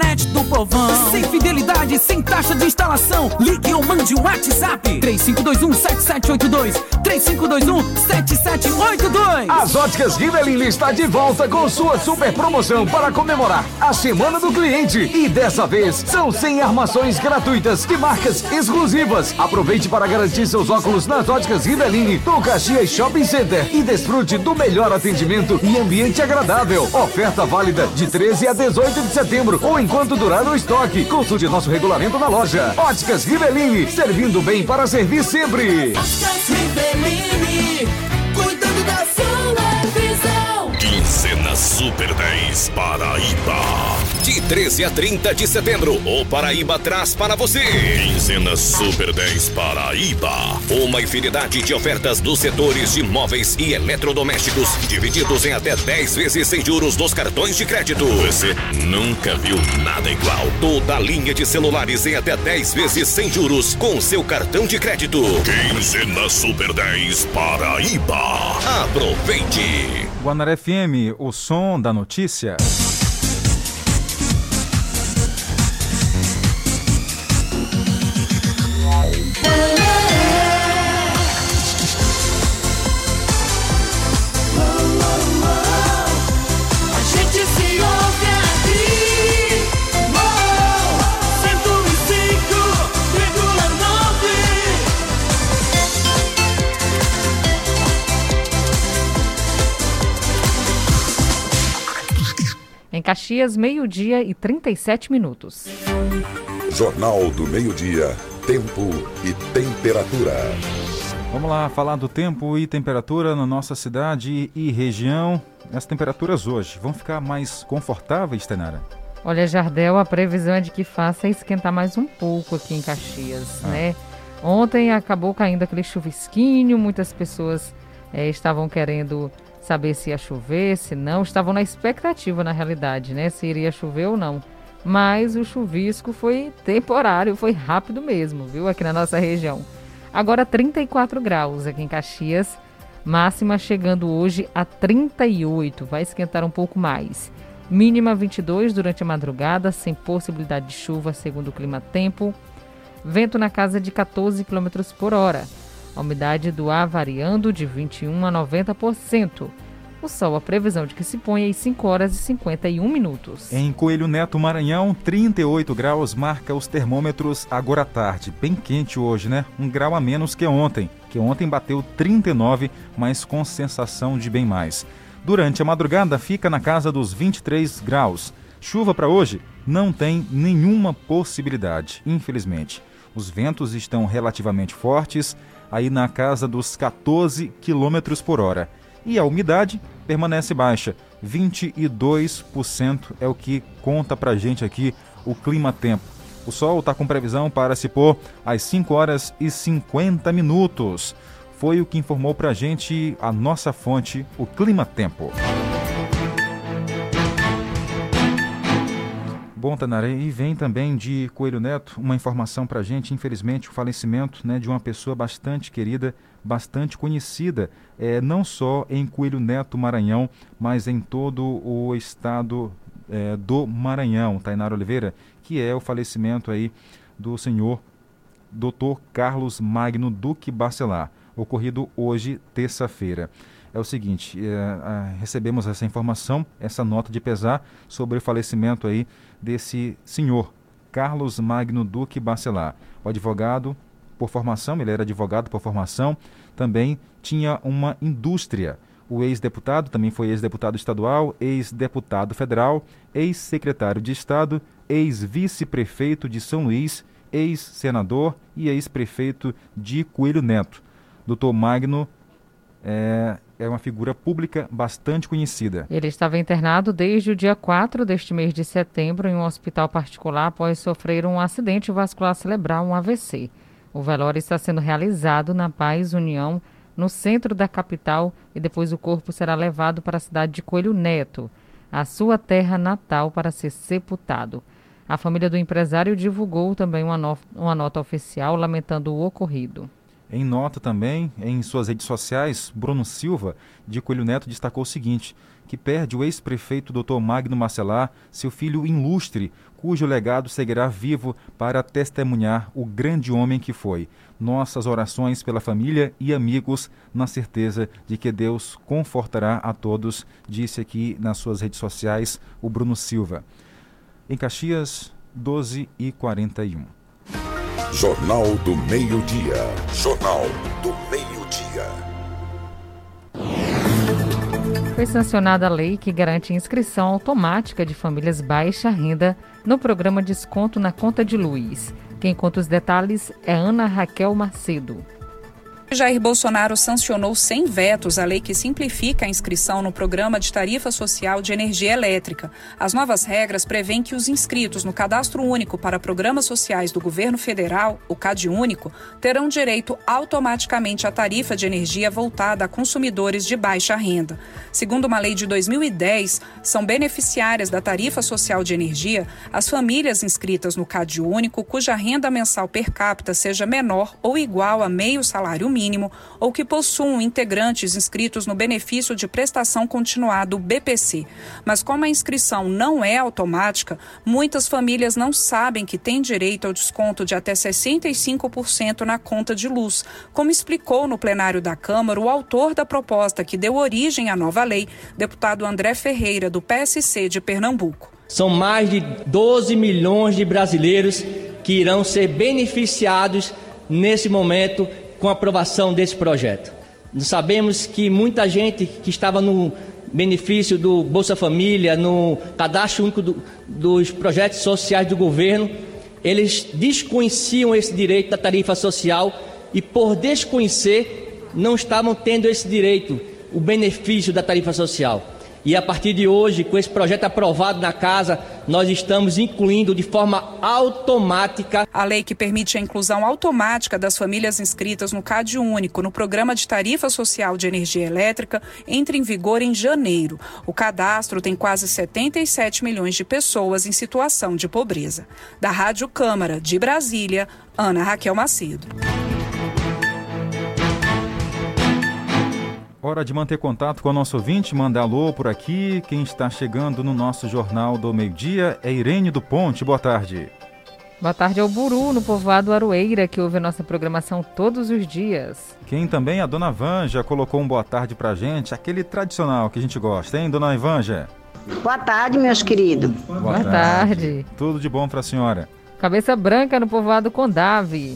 do povão. Sem fidelidade, sem taxa de instalação. Liga WhatsApp 3521-7782. 3521-7782. As óticas Rivelin está de volta com sua super promoção para comemorar a Semana do Cliente. E dessa vez são 100 armações gratuitas de marcas exclusivas. Aproveite para garantir seus óculos nas óticas Rivelin do Caxias Shopping Center e desfrute do melhor atendimento e ambiente agradável. Oferta válida de 13 a 18 de setembro ou enquanto durar o estoque. Consulte nosso regulamento na loja. Óticas Rivelin, servindo bem para servir sempre. Rivelini, cuidando da sua visão. Quinzena Super 10 Paraíba. De 13 a 30 de setembro, o Paraíba traz para você. Quinzena Super 10 Paraíba. Uma infinidade de ofertas dos setores de móveis e eletrodomésticos, divididos em até 10 vezes sem juros nos cartões de crédito. Você nunca viu nada igual. Toda a linha de celulares em até 10 vezes sem juros com seu cartão de crédito. Quinzena Super 10 Paraíba. Aproveite. Guanaré FM, o som da notícia. Caxias, meio-dia e 37 minutos. Jornal do Meio-Dia. Tempo e temperatura. Vamos lá falar do tempo e temperatura na nossa cidade e região. As temperaturas hoje vão ficar mais confortáveis, Tenara? Olha, Jardel, a previsão é de que faça esquentar mais um pouco aqui em Caxias, Ah. né? Ontem acabou caindo aquele chuvisquinho, muitas pessoas eh, estavam querendo saber se ia chover, se não, estavam na expectativa, na realidade, né? Se iria chover ou não. Mas o chuvisco foi temporário, foi rápido mesmo, viu? Aqui na nossa região. Agora 34 graus aqui em Caxias, máxima chegando hoje a 38, vai esquentar um pouco mais. Mínima 22 durante a madrugada, sem possibilidade de chuva, segundo o clima tempo. Vento na casa de 14 km por hora. A umidade do ar variando de 21 a 90%. O sol, a previsão de que se põe às 5 horas e 51 minutos. Em Coelho Neto, Maranhão, 38 graus marca os termômetros agora à tarde. Bem quente hoje, né? Um grau a menos que ontem, que ontem bateu 39, mas com sensação de bem mais. Durante a madrugada fica na casa dos 23 graus. Chuva para hoje não tem nenhuma possibilidade, infelizmente. Os ventos estão relativamente fortes, aí na casa dos 14 km por hora. E a umidade permanece baixa, 22% é o que conta pra gente aqui o clima-tempo. O sol está com previsão para se pôr às 5 horas e 50 minutos. Foi o que informou pra gente a nossa fonte, o clima-tempo. Bom, Tanara, e vem também de Coelho Neto uma informação para a gente, infelizmente, o falecimento né, de uma pessoa bastante querida, bastante conhecida, é, não só em Coelho Neto, Maranhão, mas em todo o estado é, do Maranhão, Tainara Oliveira, que é o falecimento aí do senhor Dr. Carlos Magno Duque Bacelar, ocorrido hoje, terça-feira é o seguinte, é, recebemos essa informação, essa nota de pesar sobre o falecimento aí desse senhor, Carlos Magno Duque Bacelar. O advogado por formação, ele era advogado por formação, também tinha uma indústria. O ex-deputado também foi ex-deputado estadual, ex-deputado federal, ex-secretário de Estado, ex-vice-prefeito de São Luís, ex-senador e ex-prefeito de Coelho Neto. Doutor Magno é, é uma figura pública bastante conhecida. Ele estava internado desde o dia 4 deste mês de setembro em um hospital particular após sofrer um acidente vascular cerebral, um AVC. O velório está sendo realizado na Paz União, no centro da capital, e depois o corpo será levado para a cidade de Coelho Neto, a sua terra natal, para ser sepultado. A família do empresário divulgou também uma, no uma nota oficial lamentando o ocorrido. Em nota também, em suas redes sociais, Bruno Silva, de Coelho Neto, destacou o seguinte, que perde o ex-prefeito Dr. Magno Marcelar, seu filho ilustre, cujo legado seguirá vivo para testemunhar o grande homem que foi. Nossas orações pela família e amigos, na certeza de que Deus confortará a todos, disse aqui nas suas redes sociais o Bruno Silva. Em Caxias, 12 e 41. Jornal do Meio-Dia. Jornal do Meio-Dia. Foi sancionada a lei que garante inscrição automática de famílias baixa renda no programa Desconto na Conta de Luz. Quem conta os detalhes é Ana Raquel Macedo. Jair Bolsonaro sancionou sem vetos a lei que simplifica a inscrição no programa de tarifa social de energia elétrica. As novas regras prevêem que os inscritos no Cadastro Único para Programas Sociais do Governo Federal, o CadÚnico, terão direito automaticamente à tarifa de energia voltada a consumidores de baixa renda. Segundo uma lei de 2010, são beneficiárias da tarifa social de energia as famílias inscritas no CadÚnico cuja renda mensal per capita seja menor ou igual a meio salário mínimo mínimo ou que possuam integrantes inscritos no benefício de prestação continuada, BPC. Mas como a inscrição não é automática, muitas famílias não sabem que têm direito ao desconto de até 65% na conta de luz, como explicou no plenário da Câmara o autor da proposta que deu origem à nova lei, deputado André Ferreira, do PSC de Pernambuco. São mais de 12 milhões de brasileiros que irão ser beneficiados nesse momento com a aprovação desse projeto. Nós sabemos que muita gente que estava no benefício do Bolsa Família, no cadastro único do, dos projetos sociais do governo, eles desconheciam esse direito da tarifa social e, por desconhecer, não estavam tendo esse direito, o benefício da tarifa social. E a partir de hoje, com esse projeto aprovado na casa, nós estamos incluindo de forma automática. A lei que permite a inclusão automática das famílias inscritas no CAD Único no Programa de Tarifa Social de Energia Elétrica entra em vigor em janeiro. O cadastro tem quase 77 milhões de pessoas em situação de pobreza. Da Rádio Câmara de Brasília, Ana Raquel Macedo. Hora de manter contato com o nosso ouvinte, mandar alô por aqui. Quem está chegando no nosso Jornal do Meio-Dia é Irene do Ponte. Boa tarde. Boa tarde ao Buru, no povoado Aroeira, que ouve a nossa programação todos os dias. Quem também, a Dona Vanja, colocou um boa tarde pra gente, aquele tradicional que a gente gosta, hein, Dona Ivanja? Boa tarde, meus queridos. Boa, Boa tarde. Tudo de bom pra senhora. Cabeça Branca, no povoado Condave.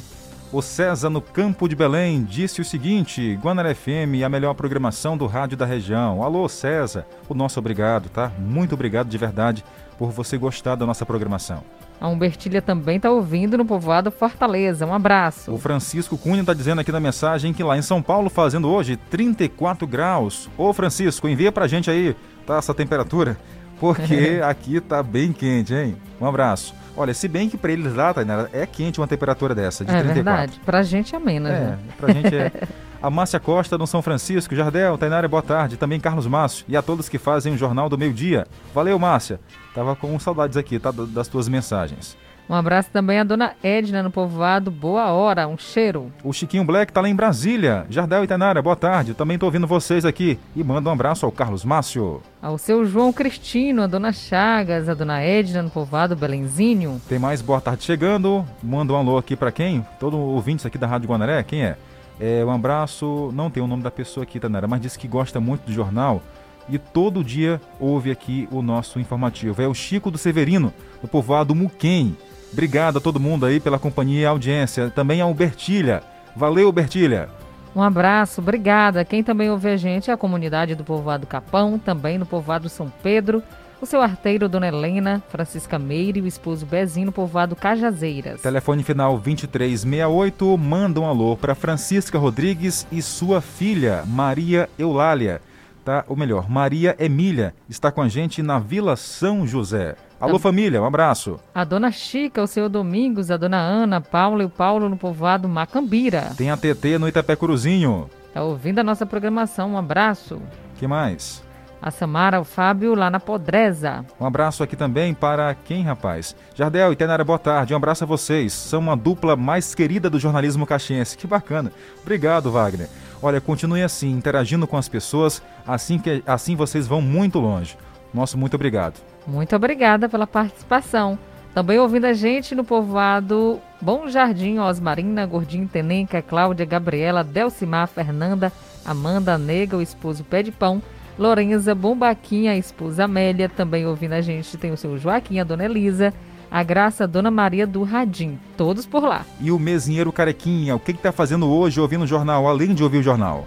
O César no Campo de Belém disse o seguinte: Guanara FM, a melhor programação do rádio da região. Alô, César, o nosso obrigado, tá? Muito obrigado de verdade por você gostar da nossa programação. A Humbertilha também está ouvindo no povoado Fortaleza. Um abraço. O Francisco Cunha está dizendo aqui na mensagem que lá em São Paulo, fazendo hoje 34 graus. Ô, Francisco, envia pra gente aí, tá, essa temperatura, porque aqui tá bem quente, hein? Um abraço. Olha, se bem que para eles lá, Tainara, é quente uma temperatura dessa, de é 34. verdade. Pra gente é menos, É, né? pra gente é. A Márcia Costa, no São Francisco, Jardel, Tainara, boa tarde. Também Carlos Márcio e a todos que fazem o Jornal do Meio Dia. Valeu, Márcia. Tava com saudades aqui, tá? Das tuas mensagens. Um abraço também à dona Edna, no povoado Boa Hora. Um cheiro. O Chiquinho Black tá lá em Brasília. Jardel e Tainara, boa tarde. Eu também tô ouvindo vocês aqui. E manda um abraço ao Carlos Márcio. Ao seu João Cristino, a dona Chagas, a dona Edna, no povoado Belenzinho. Tem mais boa tarde chegando. Manda um alô aqui pra quem? Todo ouvinte aqui da Rádio Guanaré, quem é? É um abraço, não tem o nome da pessoa aqui, Tainara, mas disse que gosta muito do jornal e todo dia ouve aqui o nosso informativo. É o Chico do Severino, do povoado Muquem. Obrigado a todo mundo aí pela companhia e audiência. Também ao Bertilha. Valeu, Bertilha. Um abraço, obrigada. Quem também ouve a gente é a comunidade do povoado Capão, também no povoado São Pedro. O seu arteiro, Dona Helena, Francisca Meire e o esposo Bezinho no povoado Cajazeiras. Telefone final 2368. Manda um alô para Francisca Rodrigues e sua filha, Maria Eulália. Tá, ou melhor, Maria Emília está com a gente na Vila São José. Alô, Tá. família, um abraço. A dona Chica, o seu Domingos, a dona Ana, Paula e o Paulo no povoado Macambira. Tem a TT no Itapecuruzinho. Tá ouvindo a nossa programação. Um abraço. que mais? A Samara, o Fábio lá na Podreza. Um abraço aqui também para quem, rapaz? Jardel e Tenara, boa tarde. Um abraço a vocês. São uma dupla mais querida do jornalismo caxiense. Que bacana. Obrigado, Wagner. Olha, continue assim, interagindo com as pessoas, assim que assim vocês vão muito longe. Nosso muito obrigado. Muito obrigada pela participação. Também ouvindo a gente no povoado Bom Jardim, Osmarina, Gordinho, Tenenca, Cláudia, Gabriela, Delcimar, Fernanda, Amanda, Nega, o esposo Pé de Pão, Lorenza, Bombaquinha, a esposa Amélia. Também ouvindo a gente tem o seu Joaquim, a dona Elisa, a Graça, a dona Maria do Radim. Todos por lá. E o mesinheiro Carequinha, o que está fazendo hoje ouvindo o jornal, além de ouvir o jornal?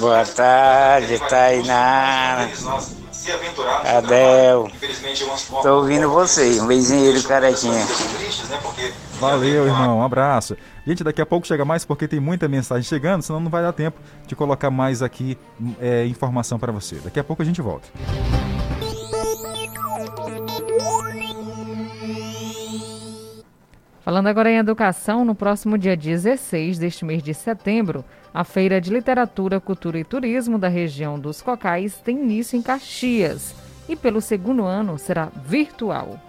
Boa tarde, Tainá. Adel. Tô ouvindo você, um beijinho carequinha. Valeu, irmão. Um abraço. Gente, daqui a pouco chega mais porque tem muita mensagem chegando, senão não vai dar tempo de colocar mais aqui é, informação para você. Daqui a pouco a gente volta. Falando agora em educação, no próximo dia 16 deste mês de setembro, a Feira de Literatura, Cultura e Turismo da região dos Cocais tem início em Caxias e pelo segundo ano será virtual.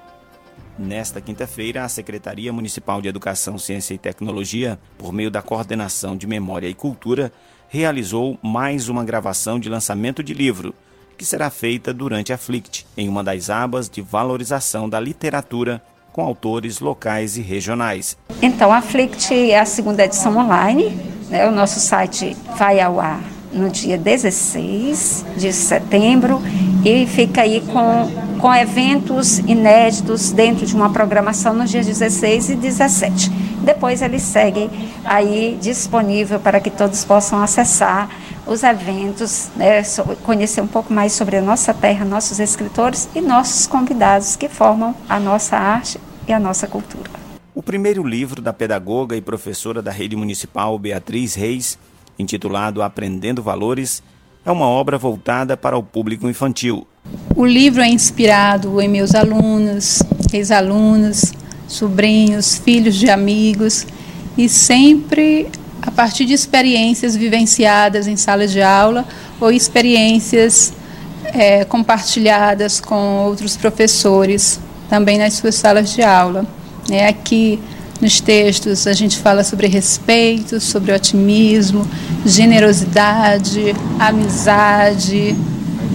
Nesta quinta-feira, a Secretaria Municipal de Educação, Ciência e Tecnologia, por meio da Coordenação de Memória e Cultura, realizou mais uma gravação de lançamento de livro, que será feita durante a FLICT, em uma das abas de valorização da literatura com autores locais e regionais. Então, a FLICT é a segunda edição online. Né? O nosso site vai ao ar no dia 16 de setembro e fica aí com, com eventos inéditos dentro de uma programação nos dias 16 e 17. Depois ele segue aí disponível para que todos possam acessar os eventos, né, conhecer um pouco mais sobre a nossa terra, nossos escritores e nossos convidados que formam a nossa arte e a nossa cultura. O primeiro livro da pedagoga e professora da rede municipal Beatriz Reis, intitulado Aprendendo Valores, é uma obra voltada para o público infantil. O livro é inspirado em meus alunos, ex-alunos, sobrinhos, filhos de amigos e sempre a partir de experiências vivenciadas em sala de aula ou experiências é, compartilhadas com outros professores também nas suas salas de aula. É, aqui nos textos a gente fala sobre respeito, sobre otimismo, generosidade, amizade,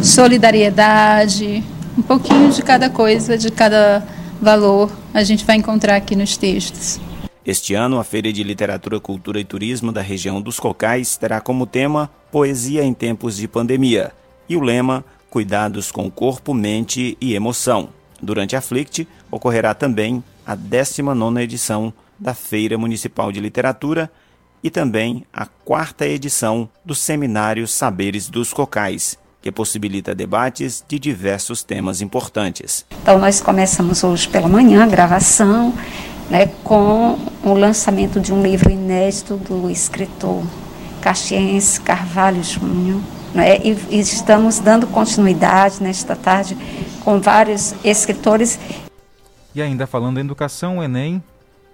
solidariedade, um pouquinho de cada coisa, de cada valor a gente vai encontrar aqui nos textos. Este ano, a Feira de Literatura, Cultura e Turismo da região dos Cocais terá como tema Poesia em Tempos de Pandemia e o lema Cuidados com Corpo, Mente e Emoção. Durante a FLICT, ocorrerá também a 19ª edição da Feira Municipal de Literatura e também a quarta edição do Seminário Saberes dos Cocais, que possibilita debates de diversos temas importantes. Então nós começamos hoje pela manhã a gravação, né, com o lançamento de um livro inédito do escritor caxiense Carvalho Júnior, né, e, e estamos dando continuidade nesta tarde com vários escritores. E ainda falando em educação, o Enem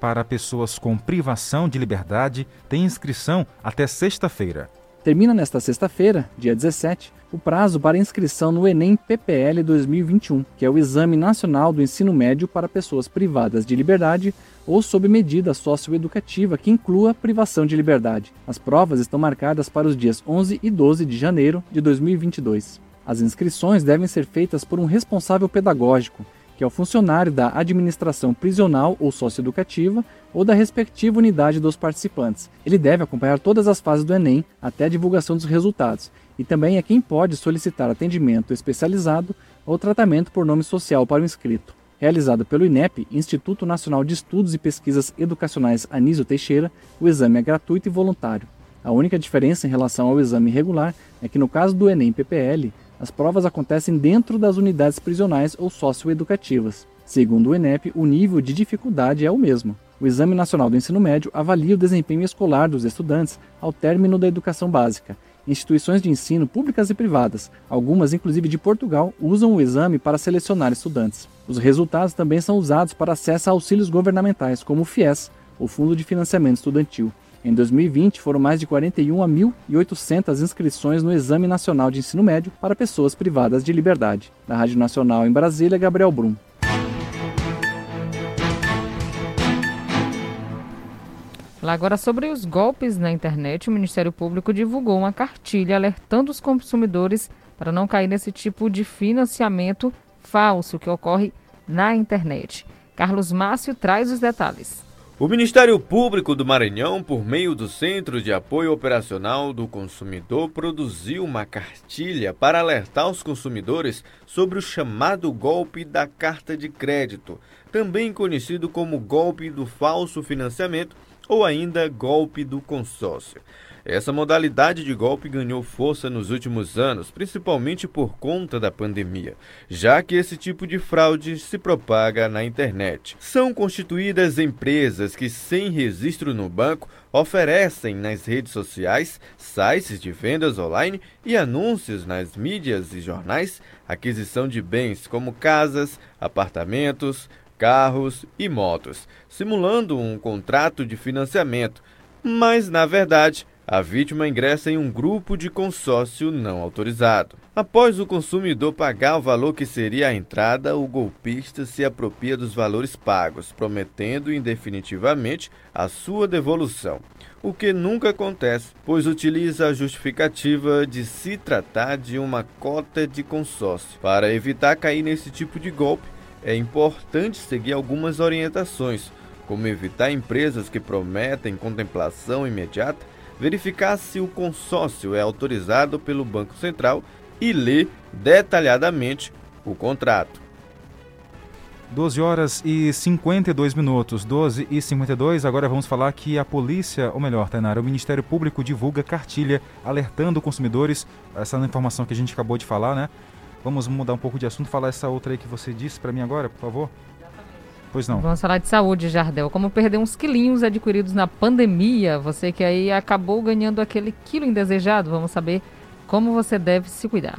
para pessoas com privação de liberdade tem inscrição até sexta-feira. Termina nesta sexta-feira, dia 17, o prazo para inscrição no Enem PPL 2021, que é o Exame Nacional do Ensino Médio para pessoas privadas de liberdade ou sob medida socioeducativa que inclua privação de liberdade. As provas estão marcadas para os dias 11 e 12 de janeiro de 2022. As inscrições devem ser feitas por um responsável pedagógico, que é o funcionário da administração prisional ou socioeducativa ou da respectiva unidade dos participantes. Ele deve acompanhar todas as fases do Enem até a divulgação dos resultados e também é quem pode solicitar atendimento especializado ou tratamento por nome social para o inscrito. Realizado pelo INEP, Instituto Nacional de Estudos e Pesquisas Educacionais Anísio Teixeira, o exame é gratuito e voluntário. A única diferença em relação ao exame regular é que no caso do Enem PPL, as provas acontecem dentro das unidades prisionais ou socioeducativas. Segundo o INEP, o nível de dificuldade é o mesmo. O Exame Nacional do Ensino Médio avalia o desempenho escolar dos estudantes ao término da educação básica. Instituições de ensino públicas e privadas, algumas inclusive de Portugal, usam o exame para selecionar estudantes. Os resultados também são usados para acesso a auxílios governamentais, como o FIES, o Fundo de Financiamento Estudantil. Em 2020, foram mais de 41.800 inscrições no Exame Nacional de Ensino Médio para pessoas privadas de liberdade. Da Rádio Nacional em Brasília, Gabriel Brum. Agora, sobre os golpes na internet, o Ministério Público divulgou uma cartilha alertando os consumidores para não cair nesse tipo de financiamento falso que ocorre na internet. Carlos Márcio traz os detalhes. O Ministério Público do Maranhão, por meio do Centro de Apoio Operacional do Consumidor, produziu uma cartilha para alertar os consumidores sobre o chamado golpe da carta de crédito, também conhecido como golpe do falso financiamento ou ainda golpe do consórcio. Essa modalidade de golpe ganhou força nos últimos anos, principalmente por conta da pandemia, já que esse tipo de fraude se propaga na internet. São constituídas empresas que, sem registro no banco, oferecem nas redes sociais, sites de vendas online e anúncios nas mídias e jornais aquisição de bens como casas, apartamentos, carros e motos, simulando um contrato de financiamento, mas na verdade a vítima ingressa em um grupo de consórcio não autorizado. Após o consumidor pagar o valor que seria a entrada, o golpista se apropria dos valores pagos, prometendo indefinitivamente a sua devolução. O que nunca acontece, pois utiliza a justificativa de se tratar de uma cota de consórcio. Para evitar cair nesse tipo de golpe, é importante seguir algumas orientações, como evitar empresas que prometem contemplação imediata verificar se o consórcio é autorizado pelo Banco Central e ler detalhadamente o contrato. 12 horas e 52 minutos, 12 e 52. Agora vamos falar que a polícia, ou melhor, Tainara, o Ministério Público divulga cartilha alertando consumidores. Essa informação que a gente acabou de falar, né? Vamos mudar um pouco de assunto, falar essa outra aí que você disse para mim agora, por favor. Pois não. Vamos falar de saúde, Jardel. Como perder uns quilinhos adquiridos na pandemia? Você que aí acabou ganhando aquele quilo indesejado, vamos saber como você deve se cuidar.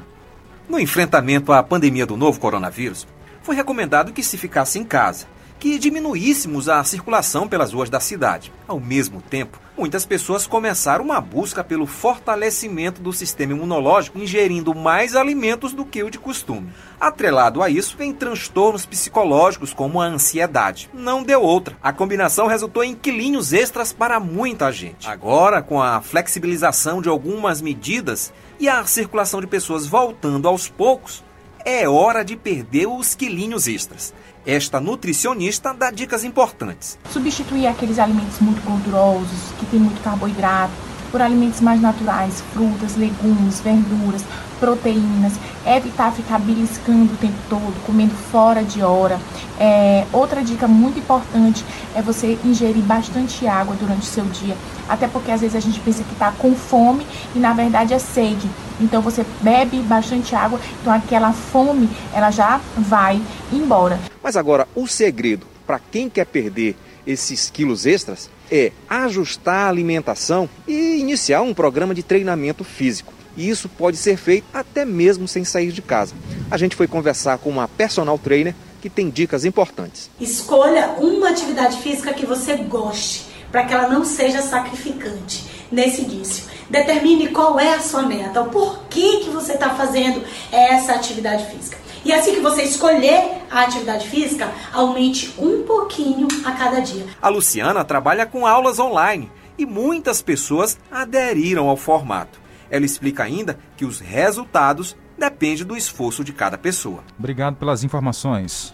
No enfrentamento à pandemia do novo coronavírus, foi recomendado que se ficasse em casa, que diminuíssemos a circulação pelas ruas da cidade. Ao mesmo tempo, muitas pessoas começaram uma busca pelo fortalecimento do sistema imunológico, ingerindo mais alimentos do que o de costume. Atrelado a isso, vem transtornos psicológicos como a ansiedade. Não deu outra. A combinação resultou em quilinhos extras para muita gente. Agora, com a flexibilização de algumas medidas e a circulação de pessoas voltando aos poucos, é hora de perder os quilinhos extras. Esta nutricionista dá dicas importantes. Substituir aqueles alimentos muito gordurosos, que tem muito carboidrato, por alimentos mais naturais, frutas, legumes, verduras, proteínas, evitar ficar beliscando o tempo todo, comendo fora de hora. É, outra dica muito importante é você ingerir bastante água durante o seu dia, até porque às vezes a gente pensa que está com fome e na verdade é sede. Então você bebe bastante água, então aquela fome ela já vai embora. Mas agora, o segredo para quem quer perder esses quilos extras é ajustar a alimentação e iniciar um programa de treinamento físico. E isso pode ser feito até mesmo sem sair de casa. A gente foi conversar com uma personal trainer que tem dicas importantes. Escolha uma atividade física que você goste, para que ela não seja sacrificante nesse início. Determine qual é a sua meta, o porquê que você está fazendo essa atividade física. E assim que você escolher a atividade física, aumente um pouquinho a cada dia. A Luciana trabalha com aulas online e muitas pessoas aderiram ao formato. Ela explica ainda que os resultados dependem do esforço de cada pessoa. Obrigado pelas informações.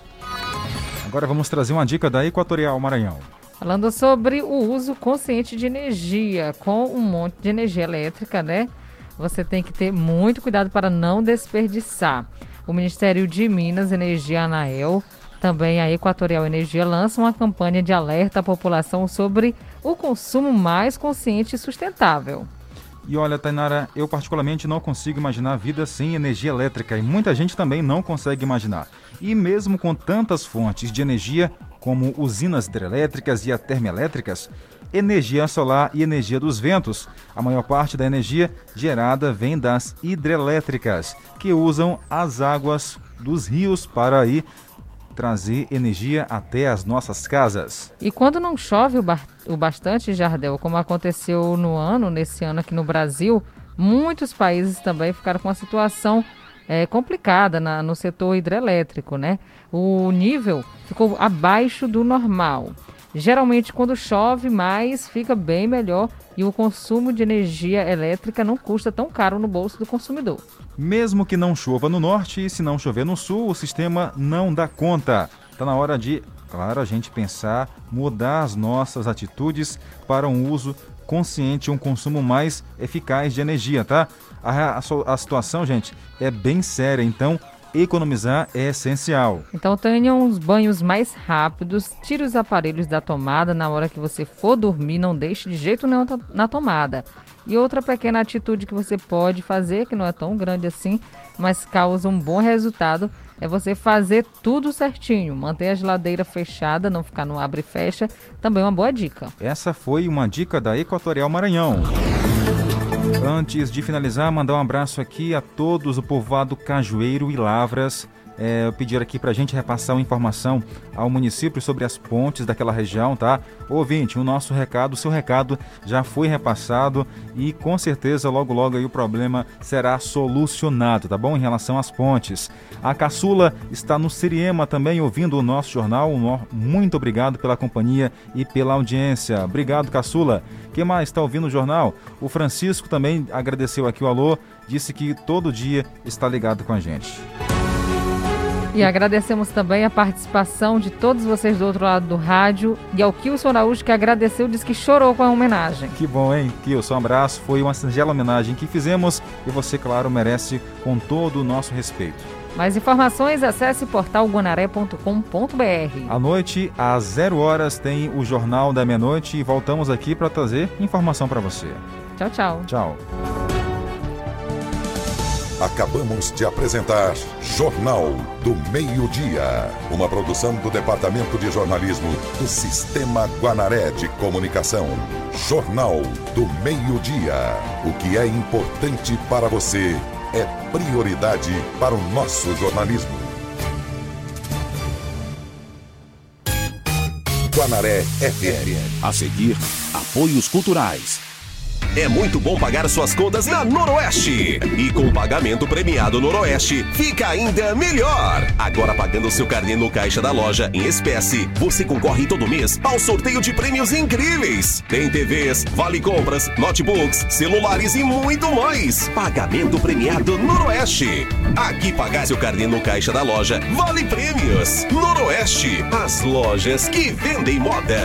Agora vamos trazer uma dica da Equatorial Maranhão. Falando sobre o uso consciente de energia, com um monte de energia elétrica, né? Você tem que ter muito cuidado para não desperdiçar. O Ministério de Minas, Energia Anael, também a Equatorial Energia lançam uma campanha de alerta à população sobre o consumo mais consciente e sustentável. E olha, Tainara, eu particularmente não consigo imaginar vida sem energia elétrica e muita gente também não consegue imaginar. E mesmo com tantas fontes de energia, como usinas hidrelétricas e a termoelétricas, energia solar e energia dos ventos, a maior parte da energia gerada vem das hidrelétricas, que usam as águas dos rios para aí trazer energia até as nossas casas. E quando não chove o, ba o bastante, Jardel, como aconteceu no ano, nesse ano aqui no Brasil, muitos países também ficaram com uma situação é, complicada na, no setor hidrelétrico, né? O nível ficou abaixo do normal. Geralmente, quando chove mais, fica bem melhor e o consumo de energia elétrica não custa tão caro no bolso do consumidor. Mesmo que não chova no norte e se não chover no sul, o sistema não dá conta. Está na hora de claro, a gente pensar, mudar as nossas atitudes para um uso consciente, um consumo mais eficaz de energia, tá? A, a, a situação, gente, é bem séria, então economizar é essencial. Então tenha uns banhos mais rápidos, tire os aparelhos da tomada na hora que você for dormir, não deixe de jeito nenhum na tomada. E outra pequena atitude que você pode fazer, que não é tão grande assim, mas causa um bom resultado, é você fazer tudo certinho. Manter a geladeira fechada, não ficar no abre e fecha, também é uma boa dica. Essa foi uma dica da Equatorial Maranhão. Antes de finalizar, mandar um abraço aqui a todos o povoado Cajueiro e Lavras é, pedir aqui para a gente repassar uma informação ao município sobre as pontes daquela região, tá? Ouvinte, o nosso recado, o seu recado já foi repassado e com certeza logo logo aí o problema será solucionado, tá bom? Em relação às pontes. A caçula está no Siriema também ouvindo o nosso jornal. Muito obrigado pela companhia e pela audiência. Obrigado, caçula. Quem mais está ouvindo o jornal? O Francisco também agradeceu aqui o alô, disse que todo dia está ligado com a gente. E agradecemos também a participação de todos vocês do outro lado do rádio e ao Kilson Araújo que agradeceu, disse que chorou com a homenagem. Que bom, hein, Kilson? Um abraço. Foi uma singela homenagem que fizemos e você, claro, merece com todo o nosso respeito. Mais informações, acesse portalguanaré.com.br. À noite, às zero horas, tem o Jornal da Meia-Noite e voltamos aqui para trazer informação para você. Tchau, tchau. Tchau. Acabamos de apresentar Jornal do Meio-Dia, uma produção do Departamento de Jornalismo do Sistema Guanaré de Comunicação. Jornal do Meio-Dia. O que é importante para você é prioridade para o nosso jornalismo. Guanaré FM. A seguir, apoios culturais. É muito bom pagar suas contas na Noroeste. E com o pagamento premiado Noroeste, fica ainda melhor. Agora pagando seu carnê no caixa da loja em espécie, você concorre todo mês ao sorteio de prêmios incríveis. Tem TVs, vale compras, notebooks, celulares e muito mais. Pagamento premiado Noroeste. Aqui pagar seu carnê no caixa da loja, vale prêmios. Noroeste, as lojas que vendem moda.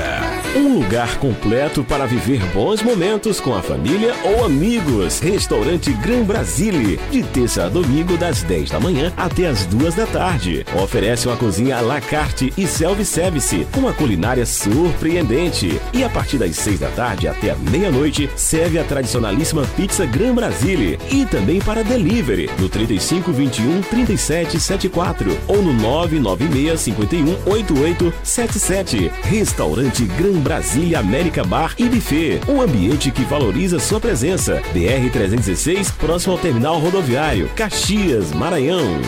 Um lugar completo para viver bons momentos com a família ou amigos. Restaurante Gran Brasile, de terça a domingo, das 10 da manhã até as 2 da tarde. Oferece uma cozinha à la carte e self-service, uma culinária surpreendente. E a partir das 6 da tarde até a meia-noite, serve a tradicionalíssima pizza Gran Brasile. E também para delivery, no 3521 3774 ou no 996 51 8877. Restaurante Gran Brasília América Bar e Buffet. Um ambiente que valoriza sua presença. BR-316, próximo ao terminal rodoviário. Caxias, Maranhão.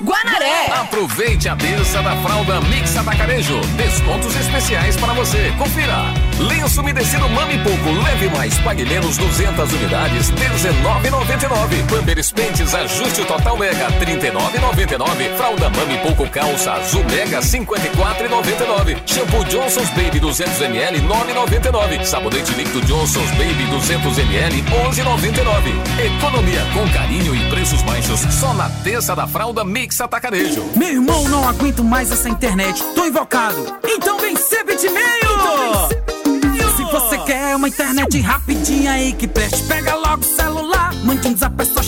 Guanaré! Aproveite a terça da fralda Mix Atacarejo. Descontos especiais para você. Confira. Lenço umedecido Mami Pouco, leve mais, pague menos 200 unidades, R$19,99. Pampers Pentes Ajuste Total Mega, R$39,99. Fralda Mami Pouco Calça Azul Mega, R$54,99. Shampoo Johnson's Baby 200ml, R$9,99. Sabonete líquido Johnson's Baby 200ml, R$11,99. Economia com carinho e preços baixos só na terça da fralda Mix Atacarejo. Meu irmão, não aguento mais essa internet. Tô invocado. Então vem ser bitmail! Se você quer uma internet rapidinha aí que preste, pega logo o celular, mande um zap, é só chamar.